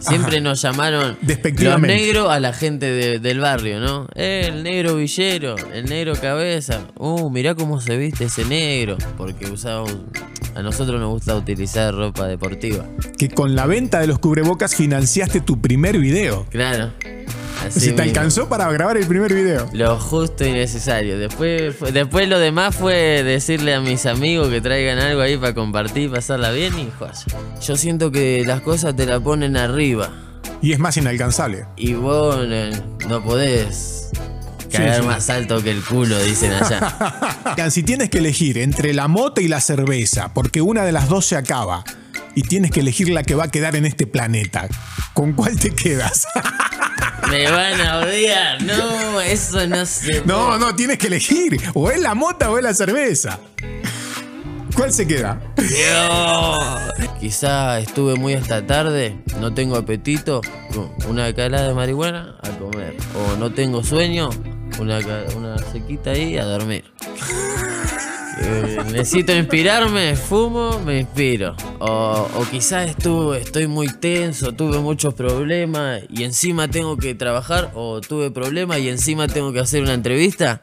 Siempre nos llamaron los negros a la gente de- del barrio, ¿no? Eh, el negro villero, el negro cabeza. Uh, mirá cómo se viste ese negro. Porque usaba un- a nosotros nos gusta utilizar ropa deportiva. Que con la venta de los cubrebocas financiaste tu primer video. Claro. Así si te mismo. alcanzó para grabar el primer video. Lo justo y necesario. Después, después lo demás fue decirle a mis amigos que traigan algo ahí para compartir, pasarla bien y joya. Yo siento que las cosas te la ponen arriba Y es más inalcanzable. y vos eh, no podés caer sí. más alto que el culo, dicen allá. Si tienes que elegir entre la moto y la cerveza, porque una de las dos se acaba, y tienes que elegir la que va a quedar en este planeta, ¿con cuál te quedas? Me van a odiar. No, eso no se no, no, tienes que elegir. O es la moto o es la cerveza. ¿Cuál se queda? Dios. Quizá estuve muy hasta tarde, no tengo apetito, una calada de marihuana a comer. O no tengo sueño, una, una sequita ahí a dormir. Eh, necesito inspirarme, fumo, me inspiro. O, o quizás estuve, estoy muy tenso, tuve muchos problemas y encima tengo que trabajar, o tuve problemas y encima tengo que hacer una entrevista.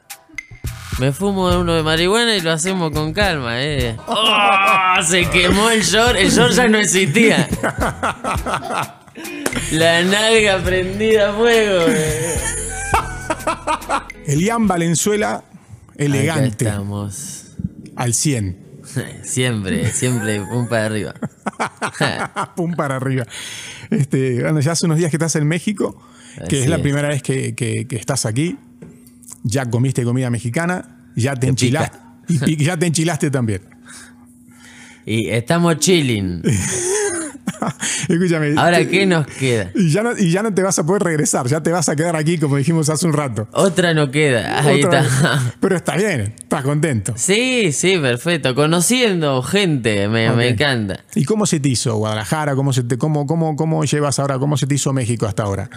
Me fumo uno de marihuana y lo hacemos con calma, eh. ¡Oh! Se quemó el short, el short ya no existía. La nalga prendida a fuego, eh. Elian Valenzuela, Acá elegante, estamos. Al 100. Siempre, siempre, un para arriba. Pum para arriba. Este, bueno, ya hace unos días que estás en México, que Así es la es. primera vez que, que- que estás aquí. Ya comiste comida mexicana, ya te Que enchilaste. Y, y ya te enchilaste también. Y estamos chilling. Escúchame. Ahora, te- ¿qué nos queda? Y ya, no, y ya no te vas a poder regresar, ya te vas a quedar aquí, como dijimos hace un rato. Otra no queda. Ahí Otra está. Pero está bien, estás contento. Sí, sí, perfecto. Conociendo gente, me, encanta. ¿Y cómo se te hizo Guadalajara? ¿Cómo, se te, cómo, cómo, ¿Cómo llevas ahora? ¿Cómo se te hizo México hasta ahora?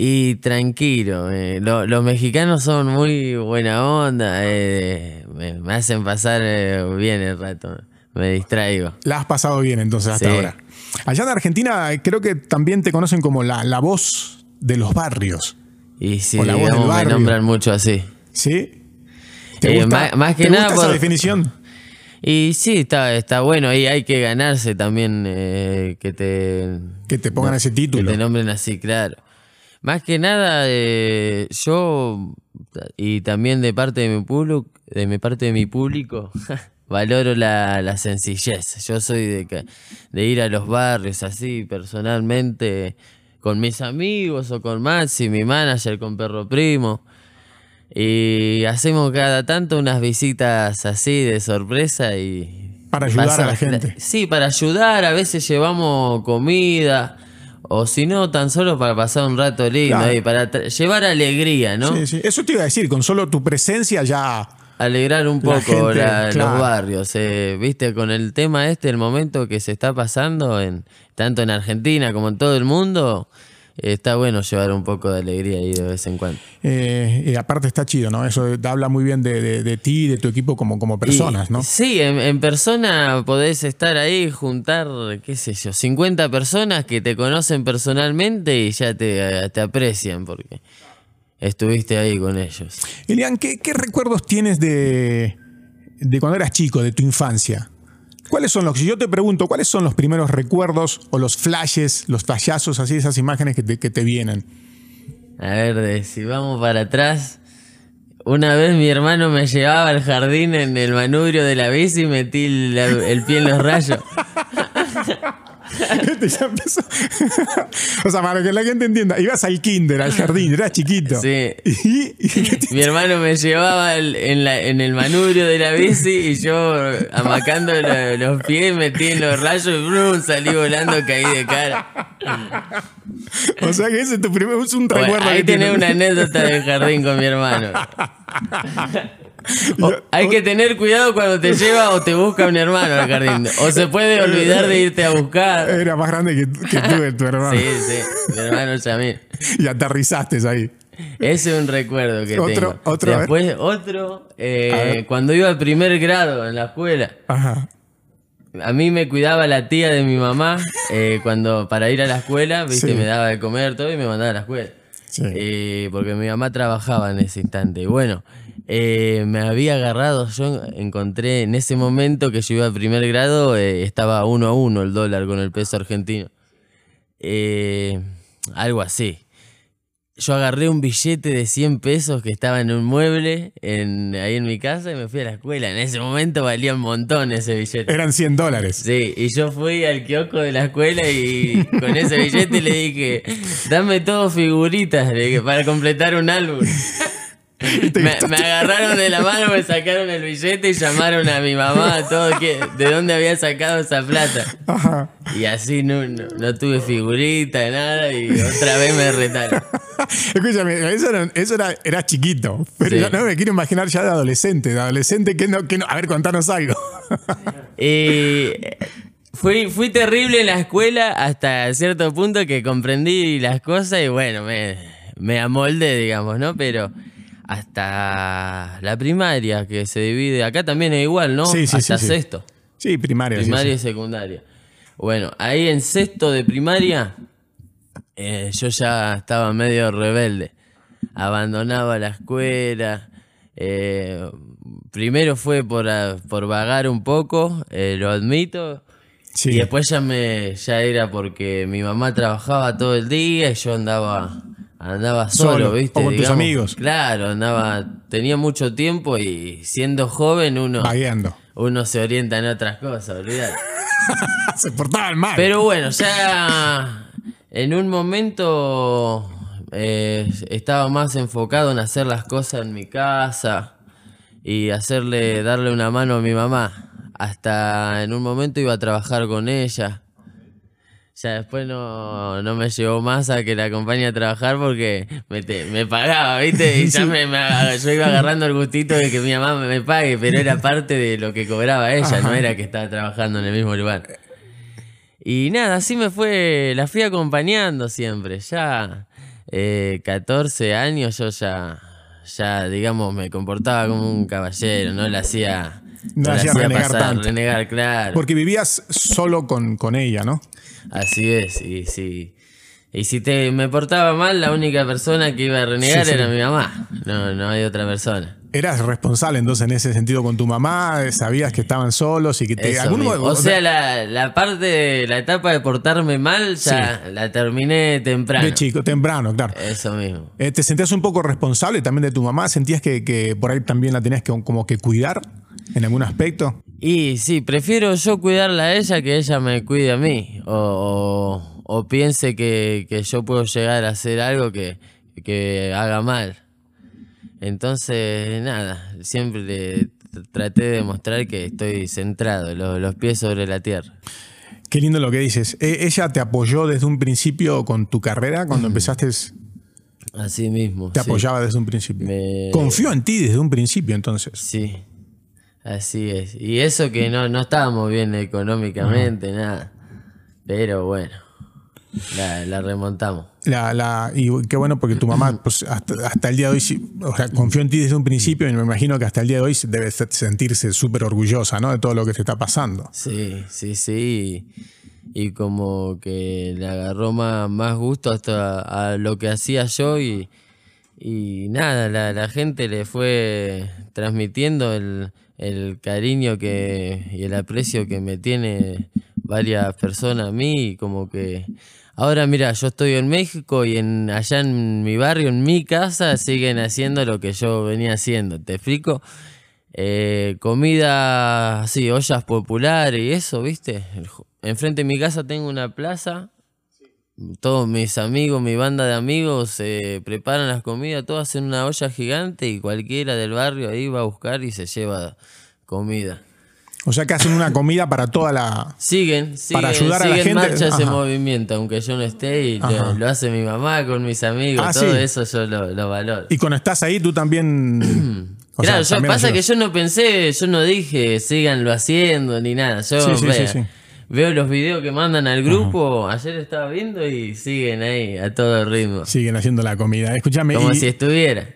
Y tranquilo, eh, lo- los mexicanos son muy buena onda, eh, me, me hacen pasar eh, bien el rato, me distraigo. La has pasado bien entonces hasta Sí. ahora. Allá en Argentina creo que también te conocen como la, la voz de los barrios. Y sí, O la voz del me barrio. nombran mucho así. ¿Sí? ¿Te Eh, gusta, más- más que te nada gusta esa por- definición? Y sí, está, está bueno, y hay que ganarse también eh, que te... Que te pongan ese título. Que te nombren así, claro. Más que nada, eh, yo y también de parte de mi público, de mi parte de mi público, valoro la, la sencillez. Yo soy de, que- de ir a los barrios así personalmente con mis amigos o con Maxi, mi manager, con Perro Primo. Y hacemos cada tanto unas visitas así de sorpresa y... Para ayudar pasa- a la gente. Sí, para ayudar, a veces llevamos comida, o si no, tan solo para pasar un rato lindo Claro. y para llevar alegría, ¿no? Sí, sí. Eso te iba a decir, con solo tu presencia ya... Alegrar un La poco gente, la- claro. los barrios. eh, Viste, con el tema este, el momento que se está pasando, en tanto en Argentina como en todo el mundo, eh, está bueno llevar un poco de alegría ahí de vez en cuando. eh, y aparte está chido, ¿no? Eso te habla muy bien de, de- de ti y de tu equipo como, como personas, Y- ¿no? Sí, en, en persona podés estar ahí, juntar, qué sé yo, 50 personas que te conocen personalmente y ya te, te aprecian porque estuviste ahí con ellos. Elian, ¿qué, qué recuerdos tienes de, de cuando eras chico, de tu infancia? ¿Cuáles son los, si yo te pregunto, cuáles son los primeros recuerdos o los flashes, los flashazos, así, esas imágenes que te, que te vienen? A ver, de- si vamos para atrás. Una vez mi hermano me llevaba al jardín en el manubrio de la bici y metí la- el pie en los rayos. Ya empezó. o sea, para que la gente entienda, ibas al kinder, al jardín, eras chiquito. Sí. Y, y- Mi hermano me llevaba el- en, la- en el manubrio de la bici y yo amacando lo- los pies metí en los rayos y brum, salí volando, caí de cara. o sea que ese es tu primer, es un Bueno, recuerdo. ahí que tenés una anécdota del jardín con mi hermano. O- hay que tener cuidado cuando te lleva o te busca un hermano al jardín. O se puede olvidar de irte a buscar. Era más grande que, que tú, tu hermano. Sí, sí, mi hermano Yamil. Y aterrizaste ahí. Ese es un recuerdo que Otro- tengo. otro. Después, otro, eh, cuando iba al primer grado en la escuela. Ajá. a mí me cuidaba la tía de mi mamá eh, cuando para ir a la escuela, viste, Sí. me daba de comer todo y me mandaba a la escuela. Sí. Eh, porque mi mamá trabajaba en ese instante. Y bueno, eh, me había agarrado, yo encontré en ese momento que yo iba a primer grado, eh, estaba uno a uno el dólar con el peso argentino. Eh, algo así. Yo agarré un billete de 100 pesos que estaba en un mueble en, ahí en mi casa y me fui a la escuela. En ese momento valía un montón ese billete. Eran 100 dólares. Sí, y yo fui al kiosco de la escuela y con ese billete le dije, dame todo figuritas le dije, para completar un álbum. Me, me agarraron de la mano, me sacaron el billete y llamaron a mi mamá, todo que, de dónde había sacado esa plata. Ajá. Y así no, no, no tuve figurita, nada, y otra vez me retaron. Escúchame, eso era, eso era, era chiquito. Pero Sí. no me quiero imaginar ya de adolescente. De adolescente, que no, que no- a ver, contanos algo. Fui, fui terrible en la escuela hasta cierto punto que comprendí las cosas y bueno, me, me amoldé, digamos, ¿no? Pero hasta la primaria, que se divide, acá también es igual, ¿no? Sí, sí, hasta sí, sexto, Sí, primaria. primaria y secundaria. Bueno, ahí en sexto de primaria, eh, yo ya estaba medio rebelde. Abandonaba la escuela. eh, primero fue por, por vagar un poco, eh, lo admito. Sí. Y después ya me ya era porque mi mamá trabajaba todo el día y yo andaba andaba solo, Solo, ¿viste? o con tus amigos. Claro, andaba tenía mucho tiempo y siendo joven uno Vagueando. uno se orienta en otras cosas, olvidate. Se portaban mal. Pero bueno, ya en un momento eh, estaba más enfocado en hacer las cosas en mi casa y hacerle, darle una mano a mi mamá. Hasta en un momento iba a trabajar con ella. Ya después no, no me llevó más a que la acompañe a trabajar porque me, te- me pagaba, ¿viste? Y ya me, yo iba agarrando el gustito de que mi mamá me pague, pero era parte de lo que cobraba ella, no era que estaba trabajando en el mismo lugar. Y nada, así me fue, la fui acompañando siempre. Ya eh, 14 años yo ya, ya, digamos, me comportaba como un caballero, no le hacía, No le hacía renegar tanto. renegar, claro. Porque vivías solo con, con ella, ¿no? Así es, y si, y si te, me portaba mal, la única persona que iba a renegar Sí, sí. era mi mamá. No, no hay otra persona. Eras responsable entonces en ese sentido con tu mamá, sabías que estaban solos y que te... Eso algún mismo. mo- o sea, la, la parte, la etapa de portarme mal, ya la terminé temprano. de chico, temprano, claro. Eso mismo. Eh, ¿Te sentías un poco responsable también de tu mamá? ¿Sentías que, que por ahí también la tenías que como que cuidar en algún aspecto? Y sí, prefiero yo cuidarla a ella que ella me cuide a mí. O, o- o piense que, que yo puedo llegar a hacer algo que, que haga mal. Entonces, nada, siempre le tr- traté de demostrar que estoy centrado, lo- los pies sobre la tierra. Qué lindo lo que dices. Eh, ¿Ella te apoyó desde un principio con tu carrera? Cuando empezaste, Así mismo. te sí. apoyaba desde un principio. Me- Confió en ti desde un principio entonces. Sí, así es. Y eso que no, no estábamos bien económicamente, nada. Pero bueno, la, la remontamos. La, la, y qué bueno porque tu mamá pues, hasta, hasta el día de hoy o sea, confió en ti desde un principio y me imagino que hasta el día de hoy debe se- sentirse súper orgullosa ¿no? de todo lo que te está pasando. Sí, sí, sí. Y, y como que le agarró más, más gusto hasta a lo que hacía yo y, y nada, la, la gente le fue transmitiendo el, el cariño que, y el aprecio que me tiene varias personas a mí como que ahora mira, yo estoy en México y en allá en mi barrio, en mi casa, siguen haciendo lo que yo venía haciendo, ¿te explico? Eh, comida, así, ollas populares y eso, ¿viste? Enfrente de mi casa tengo una plaza. Todos mis amigos, mi banda de amigos, se preparan las comidas, todas en una olla gigante y cualquiera del barrio ahí va a buscar y se lleva comida. O sea que hacen una comida para toda la... Siguen, siguen, Para ayudar a la gente, marcha ese movimiento, aunque yo no esté y lo, lo hace mi mamá con mis amigos, Ah, todo sí. eso yo lo, lo valoro. Y cuando estás ahí tú también... claro, sea, yo, también pasa que yo no pensé, yo no dije síganlo haciendo ni nada. Yo Sí, sí, vea, sí, sí. Veo los videos que mandan al grupo, ayer estaba viendo y siguen ahí a todo ritmo. Siguen haciendo la comida. Escúchame, Como y, si estuviera.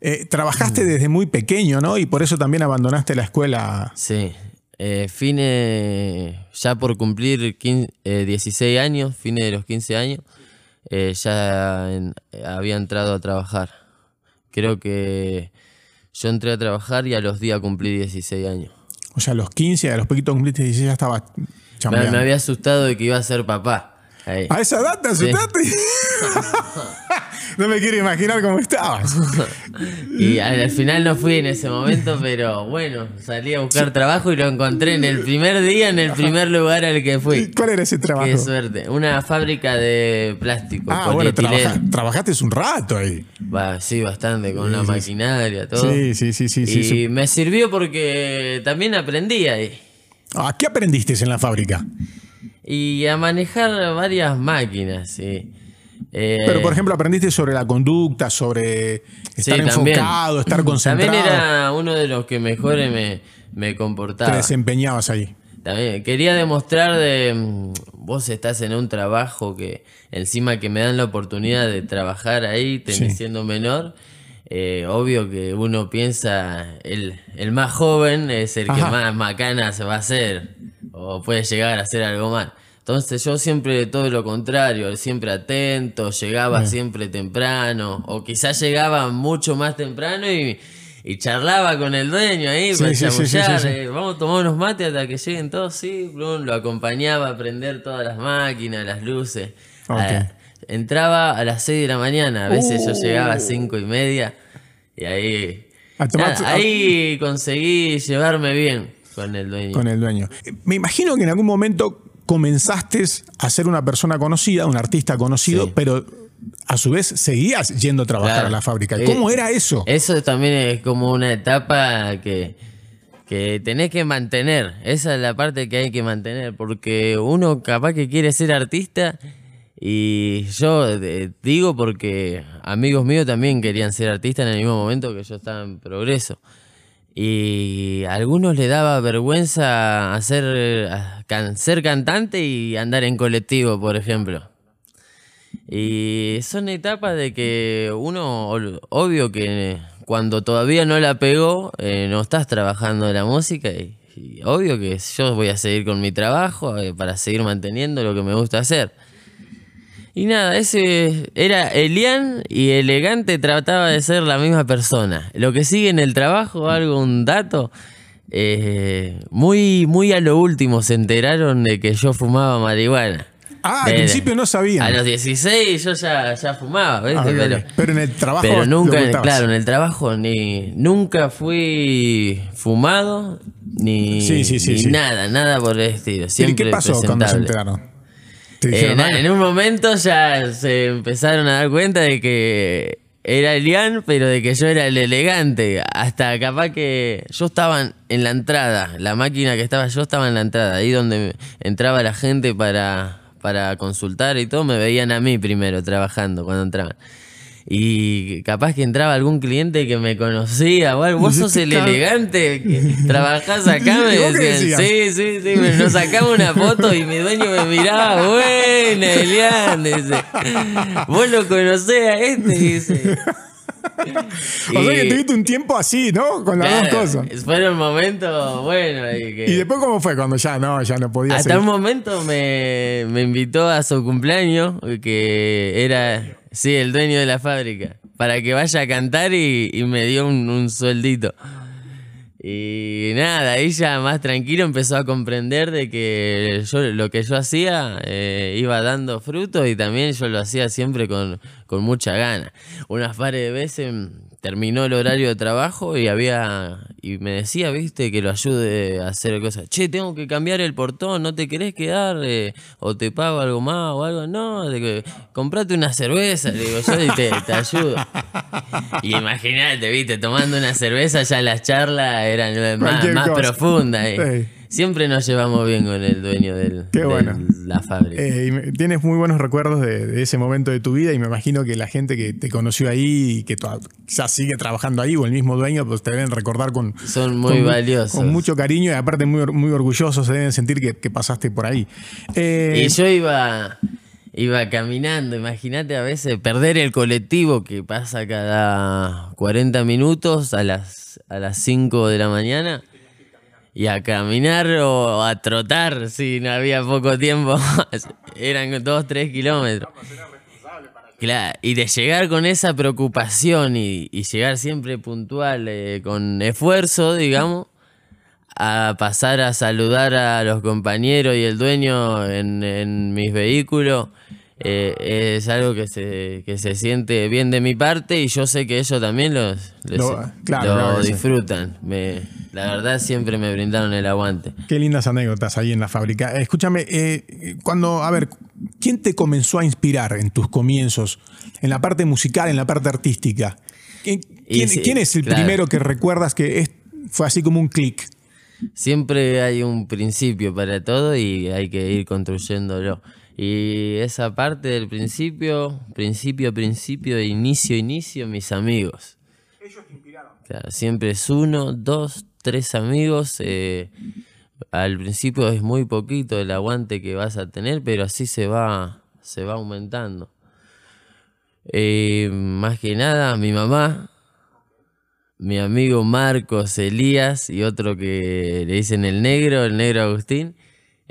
eh, trabajaste desde muy pequeño, ¿no? Y por eso también abandonaste la escuela. Sí. Eh, fines, ya por cumplir 15, eh, 16 años, fines de los 15 años, eh, ya en- eh, había entrado a trabajar. Creo que yo entré a trabajar y a los días cumplí 16 años. O sea, a los 15, a los poquitos cumpliste 16, ya estaba Me, me había asustado de que iba a ser papá. Ahí. ¿A esa edad te asustaste? no me quiero imaginar cómo estabas. Y al, al final no fui en ese momento, pero bueno, salí a buscar trabajo y lo encontré en el primer día, en el primer lugar al que fui. ¿Cuál era ese trabajo? Qué suerte. Una fábrica de plástico. Ah, bueno, trabaja- trabajaste un rato ahí. Sí, bastante, con la maquinaria, todo. Sí, sí, sí, sí. sí, y sí. me sirvió porque también aprendí ahí. Ah, ¿Qué aprendiste en la fábrica? Y a manejar varias máquinas, sí. Eh, Pero, por ejemplo, aprendiste sobre la conducta, sobre estar sí, enfocado, estar concentrado. También era uno de los que mejores me, me Te comportaba. desempeñabas ahí. También quería demostrar de mm, vos estás en un trabajo que encima que me dan la oportunidad de trabajar ahí, tenés Sí. siendo menor, eh, obvio que uno piensa el, el más joven es el que más macana se va a hacer o puede llegar a hacer algo mal. Entonces yo siempre todo lo contrario, siempre atento, llegaba siempre temprano o quizás llegaba mucho más temprano y, y charlaba con el dueño ahí Sí, para sí, chamullar, sí, eh, vamos a tomar unos mates hasta que lleguen todos, sí, plum, lo acompañaba a prender todas las máquinas, las luces. Ok. A- entraba a las 6 de la mañana, a veces yo llegaba a Uh. 5 y media y ahí, A tomar- nada, ahí conseguí llevarme bien con el dueño. con el dueño. Eh, Me imagino que en algún momento comenzaste a ser una persona conocida, un artista conocido, Sí. pero a su vez seguías yendo a trabajar Claro. a la fábrica. Eh, ¿Cómo era eso? Eso también es como una etapa que, que tenés que mantener. Esa es la parte que hay que mantener, porque uno capaz que quiere ser artista y yo eh, digo porque amigos míos también querían ser artistas en el mismo momento que yo estaba en progreso. Y a algunos le daba vergüenza hacer, can- ser cantante y andar en colectivo, por ejemplo. Y son etapas de que uno, obvio que cuando todavía no la pegó, eh, no estás trabajando la música y, obvio que yo voy a seguir con mi trabajo eh, para seguir manteniendo lo que me gusta hacer. Y nada, ese era Elian y Elegante trataba de ser la misma persona. Lo que sigue en el trabajo, algo, un dato, eh, muy, muy a lo último se enteraron de que yo fumaba marihuana. Ah, al De- principio no sabían. A los 16 yo ya, ya fumaba, ¿viste? Ah, pero, en el trabajo pero nunca, claro, en el trabajo ni nunca fui fumado ni, Sí, sí, sí, ni nada, nada por el estilo. ¿Y Siempre qué pasó cuando se enteraron? ¿Te Eh, na- en un momento ya se empezaron a dar cuenta de que era Elian, pero de que yo era el elegante. Hasta capaz que yo estaba en la entrada, la máquina que estaba yo estaba en la entrada, ahí donde entraba la gente para, para consultar y todo, me veían a mí primero trabajando cuando entraban. Y capaz que entraba algún cliente que me conocía. Vos sos el elegante que trabajás acá, me ¿Y vos qué decían. Sí, sí, sí. me- Nos sacamos una foto y mi dueño me miraba. Buena, Elian. Dice. Vos lo conocés a este, dice. O sea que tuviste un tiempo así, ¿no? Con las claro, dos cosas. Fueron momentos buenos. y que- ¿Y después cómo fue cuando ya no, ya no podía hasta seguir? un momento me, me invitó a su cumpleaños, que era, sí, el dueño de la fábrica, para que vaya a cantar y, me dio un, sueldito. Y nada, ya más tranquilo empezó a comprender de que yo lo que yo hacía eh, iba dando fruto y también yo lo hacía siempre con, con mucha gana. Unas pares de veces terminó el horario de trabajo y había y me decía, viste, que lo ayude a hacer cosas. Che, tengo que cambiar el portón, ¿no te querés quedar? Eh, o te pago algo más o algo. No, de comprate una cerveza, le digo yo y te, te ayudo. Y imagínate, viste, tomando una cerveza ya las charlas eran más, más profundas. eh. Siempre nos llevamos bien con el dueño del, Qué de la fábrica. Eh, tienes muy buenos recuerdos de, de ese momento de tu vida y me imagino que la gente que te conoció ahí y que quizás sigue trabajando ahí o el mismo dueño, pues te deben recordar con, Son muy con valiosos. Con mucho cariño y aparte muy, muy orgullosos, se deben sentir que, que pasaste por ahí. Eh, Y yo iba, iba caminando, imagínate a veces perder el colectivo que pasa cada 40 minutos a las, a las 5 de la mañana. Y a caminar o a trotar si no había poco tiempo. Eran dos, tres kilómetros. Claro, y de llegar con esa preocupación y, llegar siempre puntual, eh, con esfuerzo, digamos, a pasar a saludar a los compañeros y el dueño en, en mis vehículos eh, es algo que se, que se siente bien de mi parte y yo sé que ellos también los, lo, disfrutan. Me, la verdad siempre me brindaron el aguante. Qué lindas anécdotas ahí en la fábrica. Escúchame, eh, cuando, a ver, ¿quién te comenzó a inspirar en tus comienzos, en la parte musical, en la parte artística? ¿Quién, quién, es el primero que recuerdas que fue así como un clic? Siempre hay un principio para todo y hay que ir construyéndolo. Y esa parte del principio, principio, principio, inicio, inicio, mis amigos. Ellos te inspiraron. siempre es uno, dos, tres amigos. Eh, al principio es muy poquito el aguante que vas a tener, pero así se va, se va aumentando. Eh, más que nada, mi mamá, mi amigo Marcos Elías y otro que le dicen el negro, el negro Agustín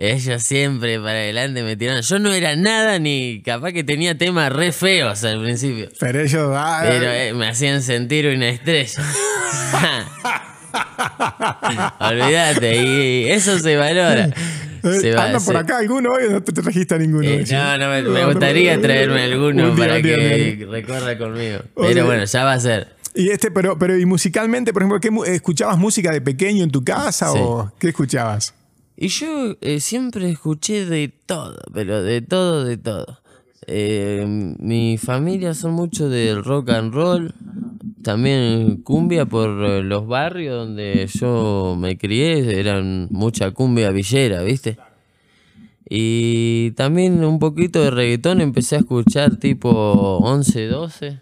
ellos siempre para adelante me tiraron. Yo no era nada ni capaz que tenía temas re feos al principio. Pero ellos. Ah, Pero eh, me hacían sentir una estrella. Olvídate, y eso se valora. Eh, se ¿Anda por acá alguno hoy no te trajiste a ninguno? Eh, no, no, me, gustaría traerme alguno para que recorra conmigo. Pero bueno, ya va a ser. Y este, pero, pero y musicalmente, por ejemplo, ¿qué, ¿escuchabas música de pequeño en tu casa o qué escuchabas? Y yo eh, siempre escuché de todo, pero de todo, de todo. Eh, mi familia son mucho del rock and roll, también cumbia por eh, los barrios donde yo me crié, eran mucha cumbia villera, ¿viste? Y también un poquito de reggaetón empecé a escuchar tipo 11, 12.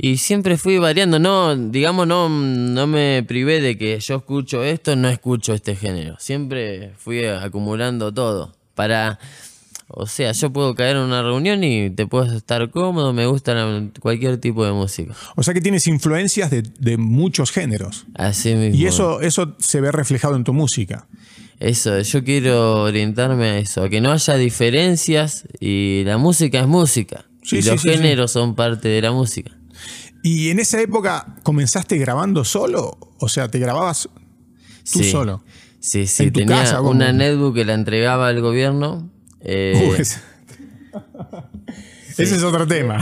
Y siempre fui variando, no, digamos, no, no me privé de que yo escucho esto, no escucho este género. Siempre fui acumulando todo. Para, o sea, yo puedo caer en una reunión y te puedes estar cómodo, me gusta cualquier tipo de música. O sea que tienes influencias de, muchos géneros. Así mismo. Y eso, eso se ve reflejado en tu música. Eso, yo quiero orientarme a eso, a que no haya diferencias y la música es música. y los géneros son parte de la música. ¿Y en esa época comenzaste grabando solo? O sea, ¿te grababas tú solo? Sí, sí, tenía una netbook que la entregaba al gobierno. Eh, ese es otro tema.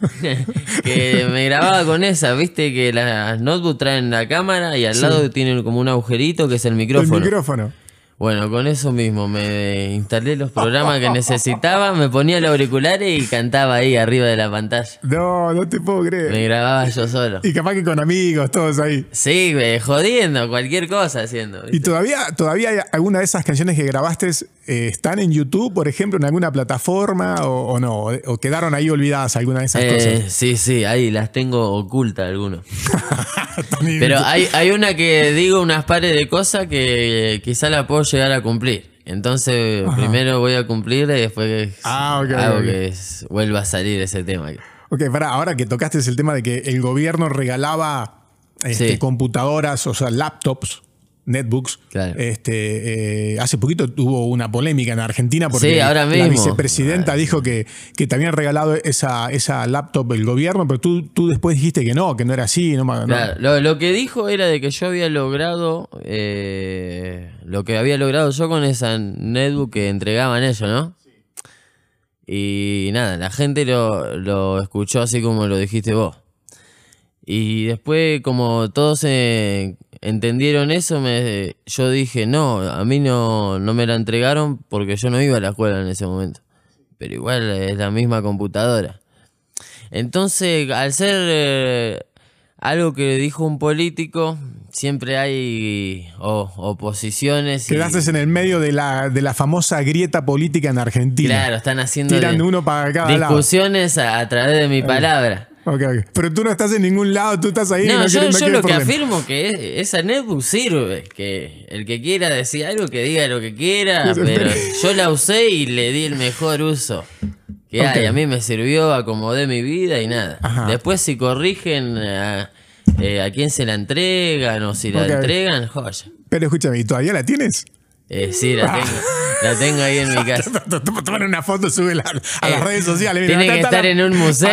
que me grababa con esa, viste que las notebooks traen la cámara y al lado tienen como un agujerito que es el micrófono. El micrófono. Bueno, con eso mismo me instalé los programas que necesitaba, me ponía los auriculares y cantaba ahí arriba de la pantalla. No, no te puedo creer. Me grababa yo solo. Y capaz que con amigos, todos ahí. Sí, jodiendo, cualquier cosa haciendo. ¿Y todavía, todavía hay alguna de esas canciones que grabaste eh, están en YouTube, por ejemplo, en alguna plataforma o, no? ¿O quedaron ahí olvidadas alguna de esas eh, cosas? Sí, sí, ahí las tengo ocultas algunas. Pero hay, hay una que digo unas pares de cosas que quizá la puedo llegar a cumplir. Entonces, primero voy a cumplir y después ah, hago que vuelva a salir ese tema. Ok, para, ahora que tocaste el tema de que el gobierno regalaba este, computadoras, o sea, laptops netbooks. Este, eh, hace poquito tuvo una polémica en Argentina porque la vicepresidenta dijo que, que te habían regalado esa, esa laptop el gobierno, pero tú, tú después dijiste que no, que no era así. No, Lo, que dijo era de que yo había logrado eh, lo que había logrado yo con esa netbook que entregaban ellos, ¿no? Y nada, la gente lo, lo escuchó así como lo dijiste vos. Y después, como todos se entendieron eso, me, yo dije, no, a mí no, no me la entregaron porque yo no iba a la escuela en ese momento. Pero igual es la misma computadora. Entonces, al ser eh, algo que dijo un político, siempre hay oposiciones. Quedaste en el medio de la, de la famosa grieta política en Argentina. Claro, están haciendo uno para discusiones A, través de mi palabra. Ok, ok. Pero tú no estás en ningún lado, tú estás ahí. No, no yo, yo lo que afirmo que esa netbook sirve. Que el que quiera decir algo, que diga lo que quiera. pero yo la usé y le di el mejor uso que hay. A mí me sirvió, acomodé mi vida y nada. Después, si corrigen. eh, a quién se la entregan o si la entregan, joya. Pero escúchame, ¿y todavía la tienes? Eh, sí, la tengo, la tengo ahí en mi casa. Tomar una foto, sube a Eh, las redes sociales. Mira, tiene acá que estar en un museo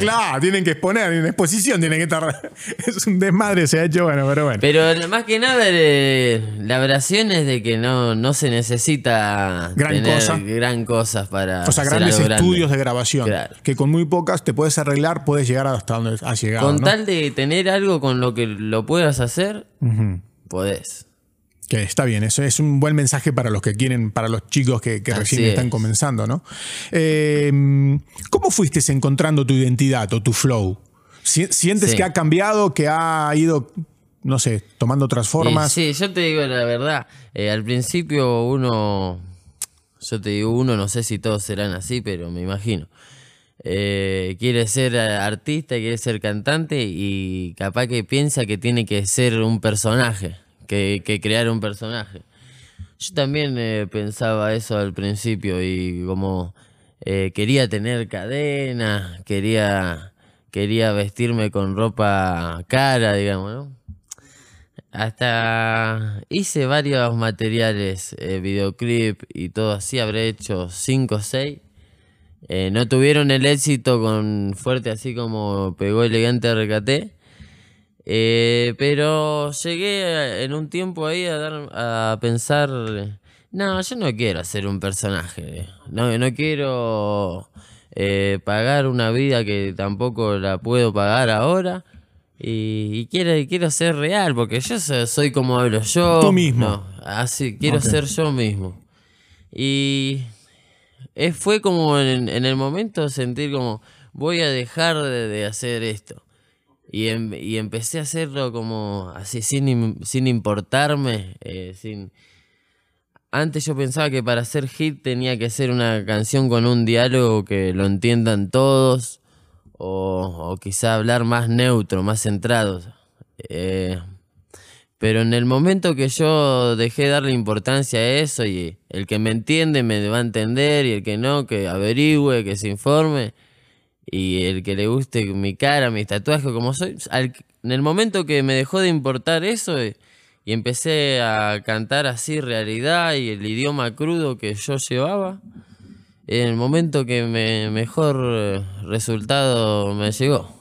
claro, tienen que exponer en exposición, tienen que estar. Es un desmadre, se ha hecho, bueno, pero bueno. Pero más que nada, eh, la oración es de que no, no se necesita Gran tener cosa. gran cosas para. o sea, grandes grande. estudios de grabación. Claro. Que con muy pocas te puedes arreglar, puedes llegar hasta donde has llegado. Con ¿no? tal de tener algo con lo que lo puedas hacer, podés. Que está bien, eso es un buen mensaje para los que quieren, para los chicos que, recién están es. comenzando, ¿no? Eh, ¿Cómo fuiste encontrando tu identidad o tu flow? Si- ¿Sientes Sí. que ha cambiado, que ha ido, no sé, tomando otras formas? Sí, yo te digo la verdad. eh, al principio uno. Yo te digo uno, no sé si todos serán así, pero me imagino. Eh, quiere ser artista, quiere ser cantante y capaz que piensa que tiene que ser un personaje, que, crear un personaje. Yo también eh, pensaba eso al principio y como eh, quería tener cadena, quería, quería vestirme con ropa cara, digamos, ¿no? Hasta hice varios materiales, eh, videoclip y todo así, habré hecho 5 o 6. no tuvieron el éxito con fuerte así como pegó elegante RKT. Eh, pero llegué en un tiempo ahí a, dar, a pensar, no, yo no quiero ser un personaje, no, no quiero eh, pagar una vida que tampoco la puedo pagar ahora. Y, y quiero, y quiero ser real, porque yo so- soy como hablo yo. Tú mismo. No, así, quiero ser yo mismo. Y eh, fue como en, en el momento sentir como, voy a dejar de, de hacer esto. Y, em- y empecé a hacerlo como así, sin, sin importarme, eh, sin... Antes yo pensaba que para hacer hit tenía que ser una canción con un diálogo que lo entiendan todos, o, o quizá hablar más neutro, más centrado. Eh, pero en el momento que yo dejé de darle importancia a eso y el que me entiende me va a entender y el que no, que averigüe, que se informe y el que le guste mi cara, mis tatuajes, como soy, al- en el momento que me dejó de importar eso eh, y empecé a cantar así realidad y el idioma crudo que yo llevaba, en el momento que me mejor eh, resultado me llegó.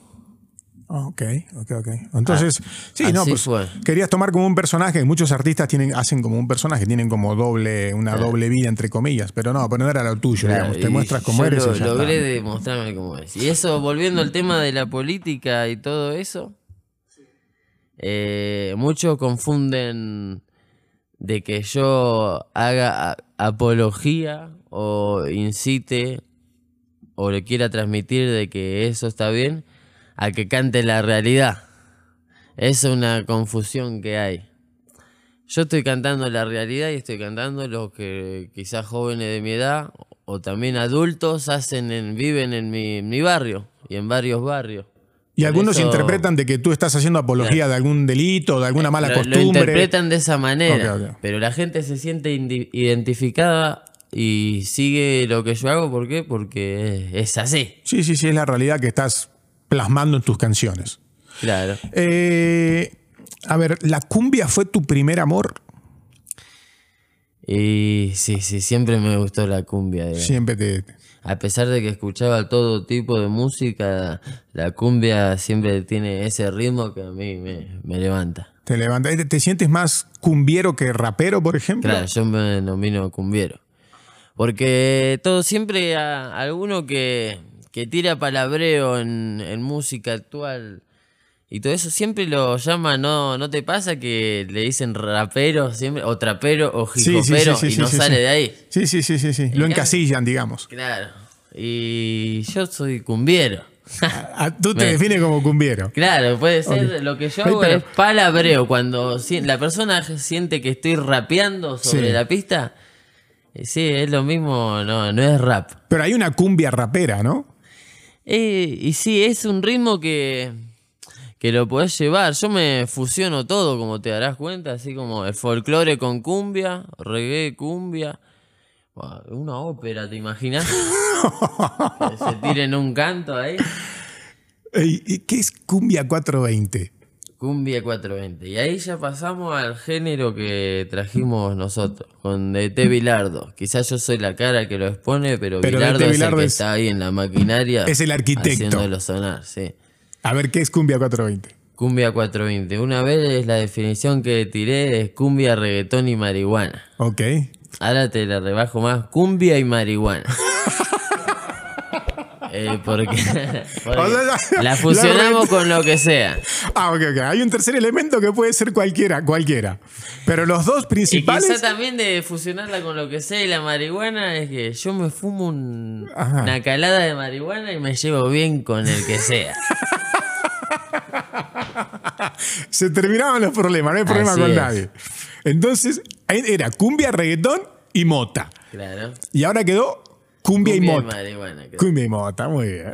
Ah, Ok, ok, ok. Entonces, sí, no, pues fue. querías tomar como un personaje. Muchos artistas tienen, hacen como un personaje, tienen como doble, una doble vida, entre comillas. Pero no, pero no era lo tuyo, digamos. Te muestras como eres. lo- y ya está. logré demostrarme como es. Y eso, volviendo al tema de la política y todo eso, eh, muchos confunden de que yo haga apología o incite o le quiera transmitir de que eso está bien a que cante la realidad. Es una confusión que hay. Yo estoy cantando la realidad y estoy cantando lo que quizás jóvenes de mi edad o también adultos hacen en, viven en mi, mi barrio y en varios barrios. Y Por algunos eso- interpretan de que tú estás haciendo apología de algún delito, de alguna mala lo, lo costumbre. interpretan de esa manera, pero la gente se siente identificada y sigue lo que yo hago. ¿Por qué? Porque es así. Sí, sí, sí, es la realidad que estás plasmando en tus canciones. Claro. Eh, a ver, ¿la cumbia fue tu primer amor? Y sí, sí, siempre me gustó la cumbia. digamos. Siempre te. A pesar de que escuchaba todo tipo de música, la cumbia siempre tiene ese ritmo que a mí me, me levanta. Te levanta. ¿Te, te sientes más cumbiero que rapero, por ejemplo? Claro, yo me denomino cumbiero. Porque todo siempre a, alguno que, que tira palabreo en, en música actual y todo eso siempre lo llama, ¿no, no te pasa que le dicen rapero siempre, o trapero o sí, sí, sí, y no sale de ahí? Sí, sí, sí, sí, sí. Lo encasillan, digamos. Claro. Y yo soy cumbiero. Tú te defines como cumbiero. Claro, puede ser. Lo que yo hago pero- es palabreo. Cuando la persona siente que estoy rapeando sobre Sí. la pista, eh, sí, es lo mismo, no, no es rap. Pero hay una cumbia rapera, ¿no? Eh, y sí, es un ritmo que, que lo podés llevar. Yo me fusiono todo, como te darás cuenta, así como el folclore con cumbia, reggae, cumbia. Una ópera, ¿te imaginas? que se tiren un canto ahí. Ey, ¿y ¿Qué es cumbia 420? Cumbia 420. Y ahí ya pasamos al género que trajimos nosotros, con DT Bilardo. Quizás yo soy la cara que lo expone, pero, Pero Bilardo es Bilardo el que es- está ahí en la maquinaria. Es el arquitecto. Haciéndolo sonar, sí. A ver, ¿qué es Cumbia 420? Cumbia 420. Una vez la definición que tiré es cumbia, reggaetón y marihuana. Ok. Ahora te la rebajo más, cumbia y marihuana. Eh, porque porque O sea, ya- la fusionamos con lo que sea. Ah, ok, ok. Hay un tercer elemento que puede ser cualquiera, cualquiera. Pero los dos Y principales. quizá también de fusionarla con lo que sea y la marihuana es que yo me fumo un- una calada de marihuana y me llevo bien con el que sea. se terminaban los problemas, no hay problema Así con es. nadie. Entonces, era cumbia, reggaetón y mota. Claro. Y ahora quedó cumbia, y mota. marihuana. Cumbia y mota, muy bien.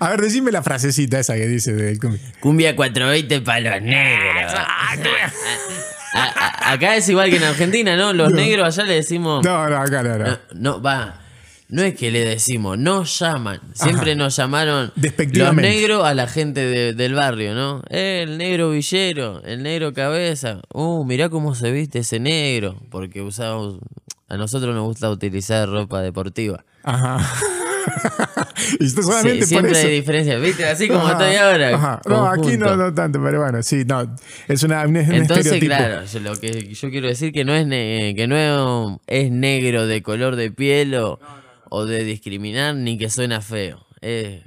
A ver, decime la frasecita esa que dice del cumbia. Cumbia 420 para los negros. A- a- acá es igual que en Argentina, ¿no? Los negros allá le decimos. No, no, acá no, no. No, va. No es que le decimos, nos llaman. Siempre nos llamaron los negros a la gente de- del barrio, ¿no? Eh, el negro villero, el negro cabeza. Uh, mirá cómo se viste ese negro. Porque usamos. A nosotros nos gusta utilizar ropa deportiva. Ajá. y esto Sí, solamente por siempre hay diferencias, ¿viste? Así como Ajá, estoy ahora. ajá. No, aquí no, no tanto, pero bueno, sí, no. Es una, un, un Entonces, estereotipo. claro, yo, lo que yo quiero decir que no es ne- que no es negro de color de piel o, o de discriminar ni que suena feo. Eh,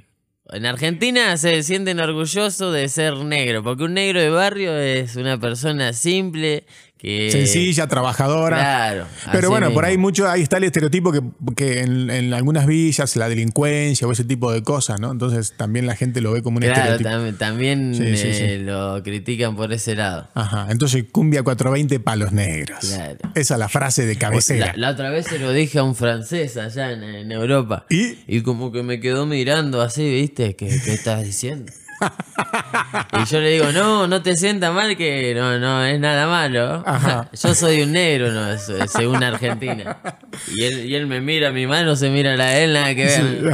en Argentina se sienten orgullosos de ser negro, porque un negro de barrio es una persona simple que Sencilla, trabajadora. Claro. Pero bueno, por ahí mucho, ahí está el estereotipo que, que en, en algunas villas, la delincuencia o ese tipo de cosas, ¿no? Entonces también la gente lo ve como un Claro, estereotipo. tam- también Sí, sí, eh, lo critican por ese lado. Ajá, entonces cumbia 420 para los negros. Claro. Esa es la frase de cabecera. La, la otra vez se lo dije a un francés allá en, en Europa. ¿Y? como que me quedó mirando así, ¿viste? ¿Qué, qué estás diciendo? Y yo le digo, no, no te sientas mal que no, no es nada malo. Ajá. yo soy un negro, no, según Argentina. Y él, y él me mira mi mano, se mira la de él, nada que ver.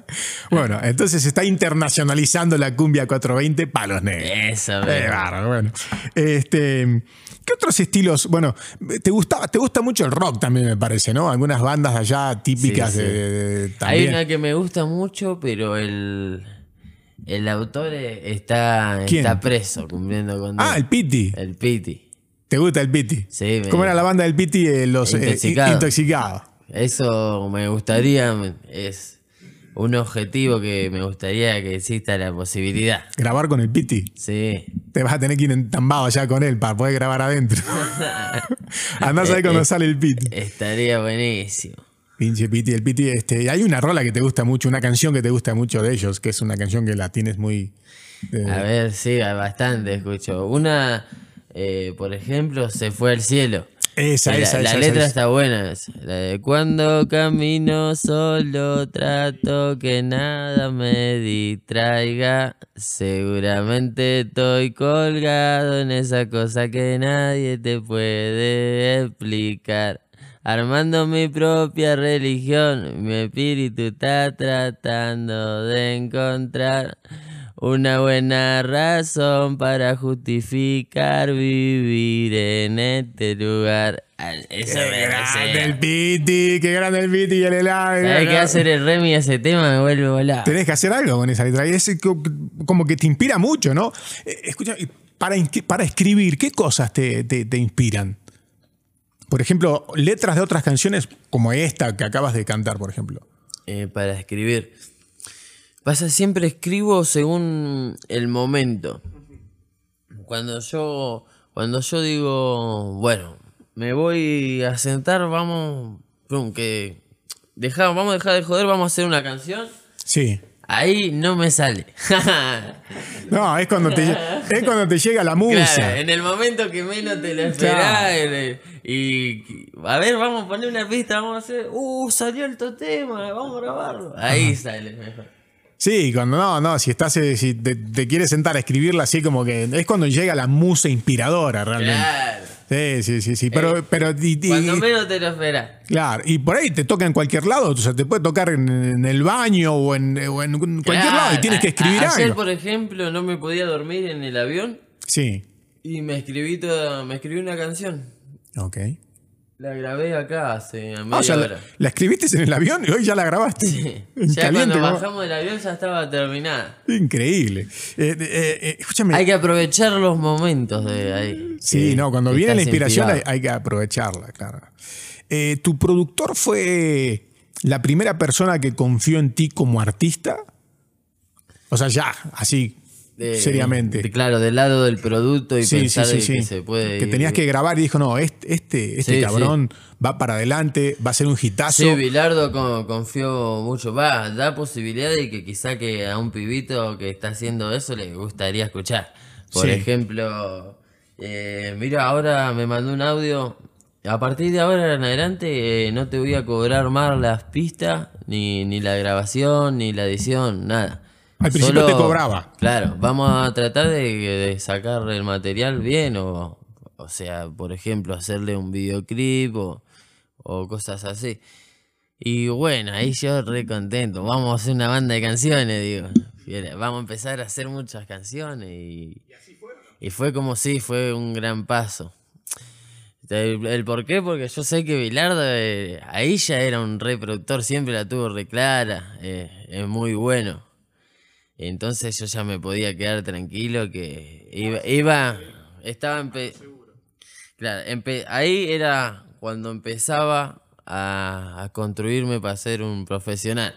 bueno, entonces se está internacionalizando la cumbia 420 para los negros. Eso, Eh, bárbaro, bueno. Este, ¿Qué otros estilos? Bueno, te gustaba, te gusta mucho el rock también, me parece, ¿no? Algunas bandas allá típicas Sí, sí. de, de- de- Hay una que me gusta mucho, pero el, el autor eh, está, ¿Quién? está preso cumpliendo con Ah, el Piti. el Piti. ¿Te gusta el Piti? Sí, me- ¿Cómo era la banda del Piti? Eh, los eh, Intoxicados. Intoxicados. Eso me gustaría, es un objetivo que me gustaría que exista la posibilidad. Grabar con el Piti. Sí. Te vas a tener que ir entambado allá con él para poder grabar adentro. Andás ahí Eh, cuando sale el Piti. Estaría buenísimo. Pinche Piti, el Piti. Este, hay una rola que te gusta mucho, una canción que te gusta mucho de ellos, que es una canción que la tienes muy. eh, A ver, sí, bastante escucho. Una, eh, por ejemplo, Se fue al cielo. esa, la, esa, la esa, letra esa. está buena. La de cuando camino solo trato que nada me distraiga. Seguramente estoy colgado en esa cosa que nadie te puede explicar. Armando mi propia religión, mi espíritu está tratando de encontrar una buena razón para justificar vivir en este lugar. Al- Eso Qué me grande el. Piti, qué grande el Piti y el helado. Hay que hacer el remi a ese tema, me vuelve volado. Tenés que hacer algo con esa letra. Y es co- como que te inspira mucho, ¿no? Eh, Escucha, para, para escribir, ¿qué cosas te, te- te inspiran? Por ejemplo, letras de otras canciones como esta que acabas de cantar, por ejemplo. eh, para escribir. Pasa, siempre escribo según el momento. Cuando yo, cuando yo digo, bueno, me voy a sentar, vamos, pum, que deja- vamos a dejar de joder, vamos a hacer una canción. Sí. Ahí no me sale. No, es cuando te, es cuando te llega la musa. Claro, en el momento que menos te lo esperás. y, a ver, vamos a poner una pista, vamos a hacer. Uh, salió el tema, vamos a grabarlo. Ahí sale mejor. Sí, cuando no, no, si estás, eh, si te, te quieres sentar a escribirla así como que es cuando llega la musa inspiradora realmente. Claro. Sí, sí, sí, sí. Pero, pero y- y- Cuando menos te lo esperás. claro, y por ahí te toca en cualquier lado, o sea, te puede tocar en, en el baño o en, o en cualquier Claro, lado y tienes que a- escribir a- Ayer, algo. por ejemplo, no me podía dormir en el avión Sí, y me escribí toda, me escribí una canción. ok. La grabé acá hace a media Ah, o sea, la, hora. la escribiste en el avión y hoy ya la grabaste. En Ya caliente, cuando bajamos del avión ya estaba terminada. Increíble. Eh, eh, eh, escúchame. Hay que aprovechar los momentos de ahí. Sí, no, cuando viene la inspiración hay, hay que aprovecharla, claro. ¿Tu productor fue la primera persona que confió en ti como artista? O sea, ya, así, Seriamente. de- claro, del lado del producto y Sí, pensar sí, de sí. que se puede. Que tenías que grabar y dijo, no, este, este, este cabrón va para adelante, va a ser un hitazo. Sí, Bilardo con- confió mucho. Va, da posibilidad de que quizá que a un pibito que está haciendo eso le gustaría escuchar. Por ejemplo, eh, mira, ahora me mandó un audio. A partir de ahora en adelante eh, no te voy a cobrar más las pistas, ni, ni la grabación, ni la edición, nada. Al principio te cobraba. Claro, vamos a tratar de, de sacar el material bien o, o sea, por ejemplo, hacerle un videoclip o, o cosas así. Y bueno, ahí yo re contento. Vamos a hacer una banda de canciones, digo. Vamos a empezar a hacer muchas canciones y, y fue como si fue un gran paso. El, el por qué, porque yo sé que Bilardo eh, ahí ya era un reproductor, siempre la tuvo re clara, eh, es muy bueno. Entonces yo ya me podía quedar tranquilo que iba, iba estaba empe- claro, empe- ahí era cuando empezaba a, a construirme para ser un profesional.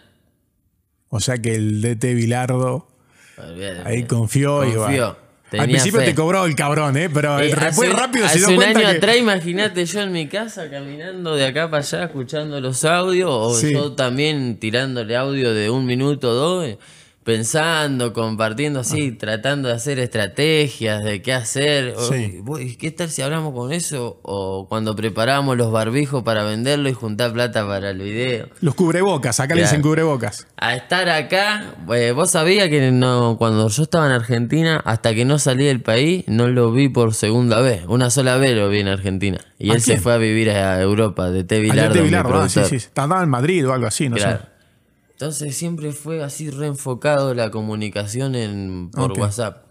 O sea que el DT Bilardo Olvídate. ahí confió, y va. Al principio fe. te cobró el cabrón, ¿eh? Pero Eh, después hace- rápido se hace dio un cuenta año que... atrás, imagínate yo en mi casa caminando de acá para allá escuchando los audios o Sí. yo también tirándole audio de un minuto o dos, pensando, compartiendo así, tratando de hacer estrategias de qué hacer. O, Sí. "Uy, ¿Qué tal si hablamos con eso? O cuando preparamos los barbijos para venderlo y juntar plata para el video. Los cubrebocas, acá le dicen cubrebocas. A estar acá, eh, vos sabías que no, cuando yo estaba en Argentina, hasta que no salí del país, no lo vi por segunda vez. Una sola vez lo vi en Argentina. Y ¿A él se fue a vivir a Europa, de T. Bilardo, ah, sí, sí. Estaba en Madrid o algo así, no Claro. sé. Entonces siempre fue así reenfocado la comunicación en, por. WhatsApp.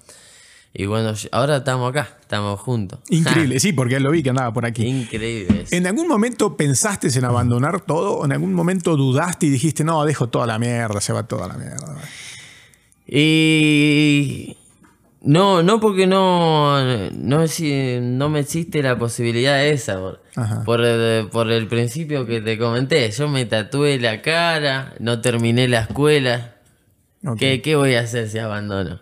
Y bueno, ahora estamos acá, estamos juntos. Increíble, sí, porque lo vi que andaba por aquí. Increíble. ¿En algún momento pensaste en abandonar todo? ¿O en algún momento dudaste y dijiste, no, dejo toda la mierda, se va toda la mierda? Y no, no porque no, no, no me existe la posibilidad esa. Ajá. por el, por el principio que te comenté. Yo me tatué la cara, no terminé la escuela. ¿Qué, qué voy a hacer si abandono?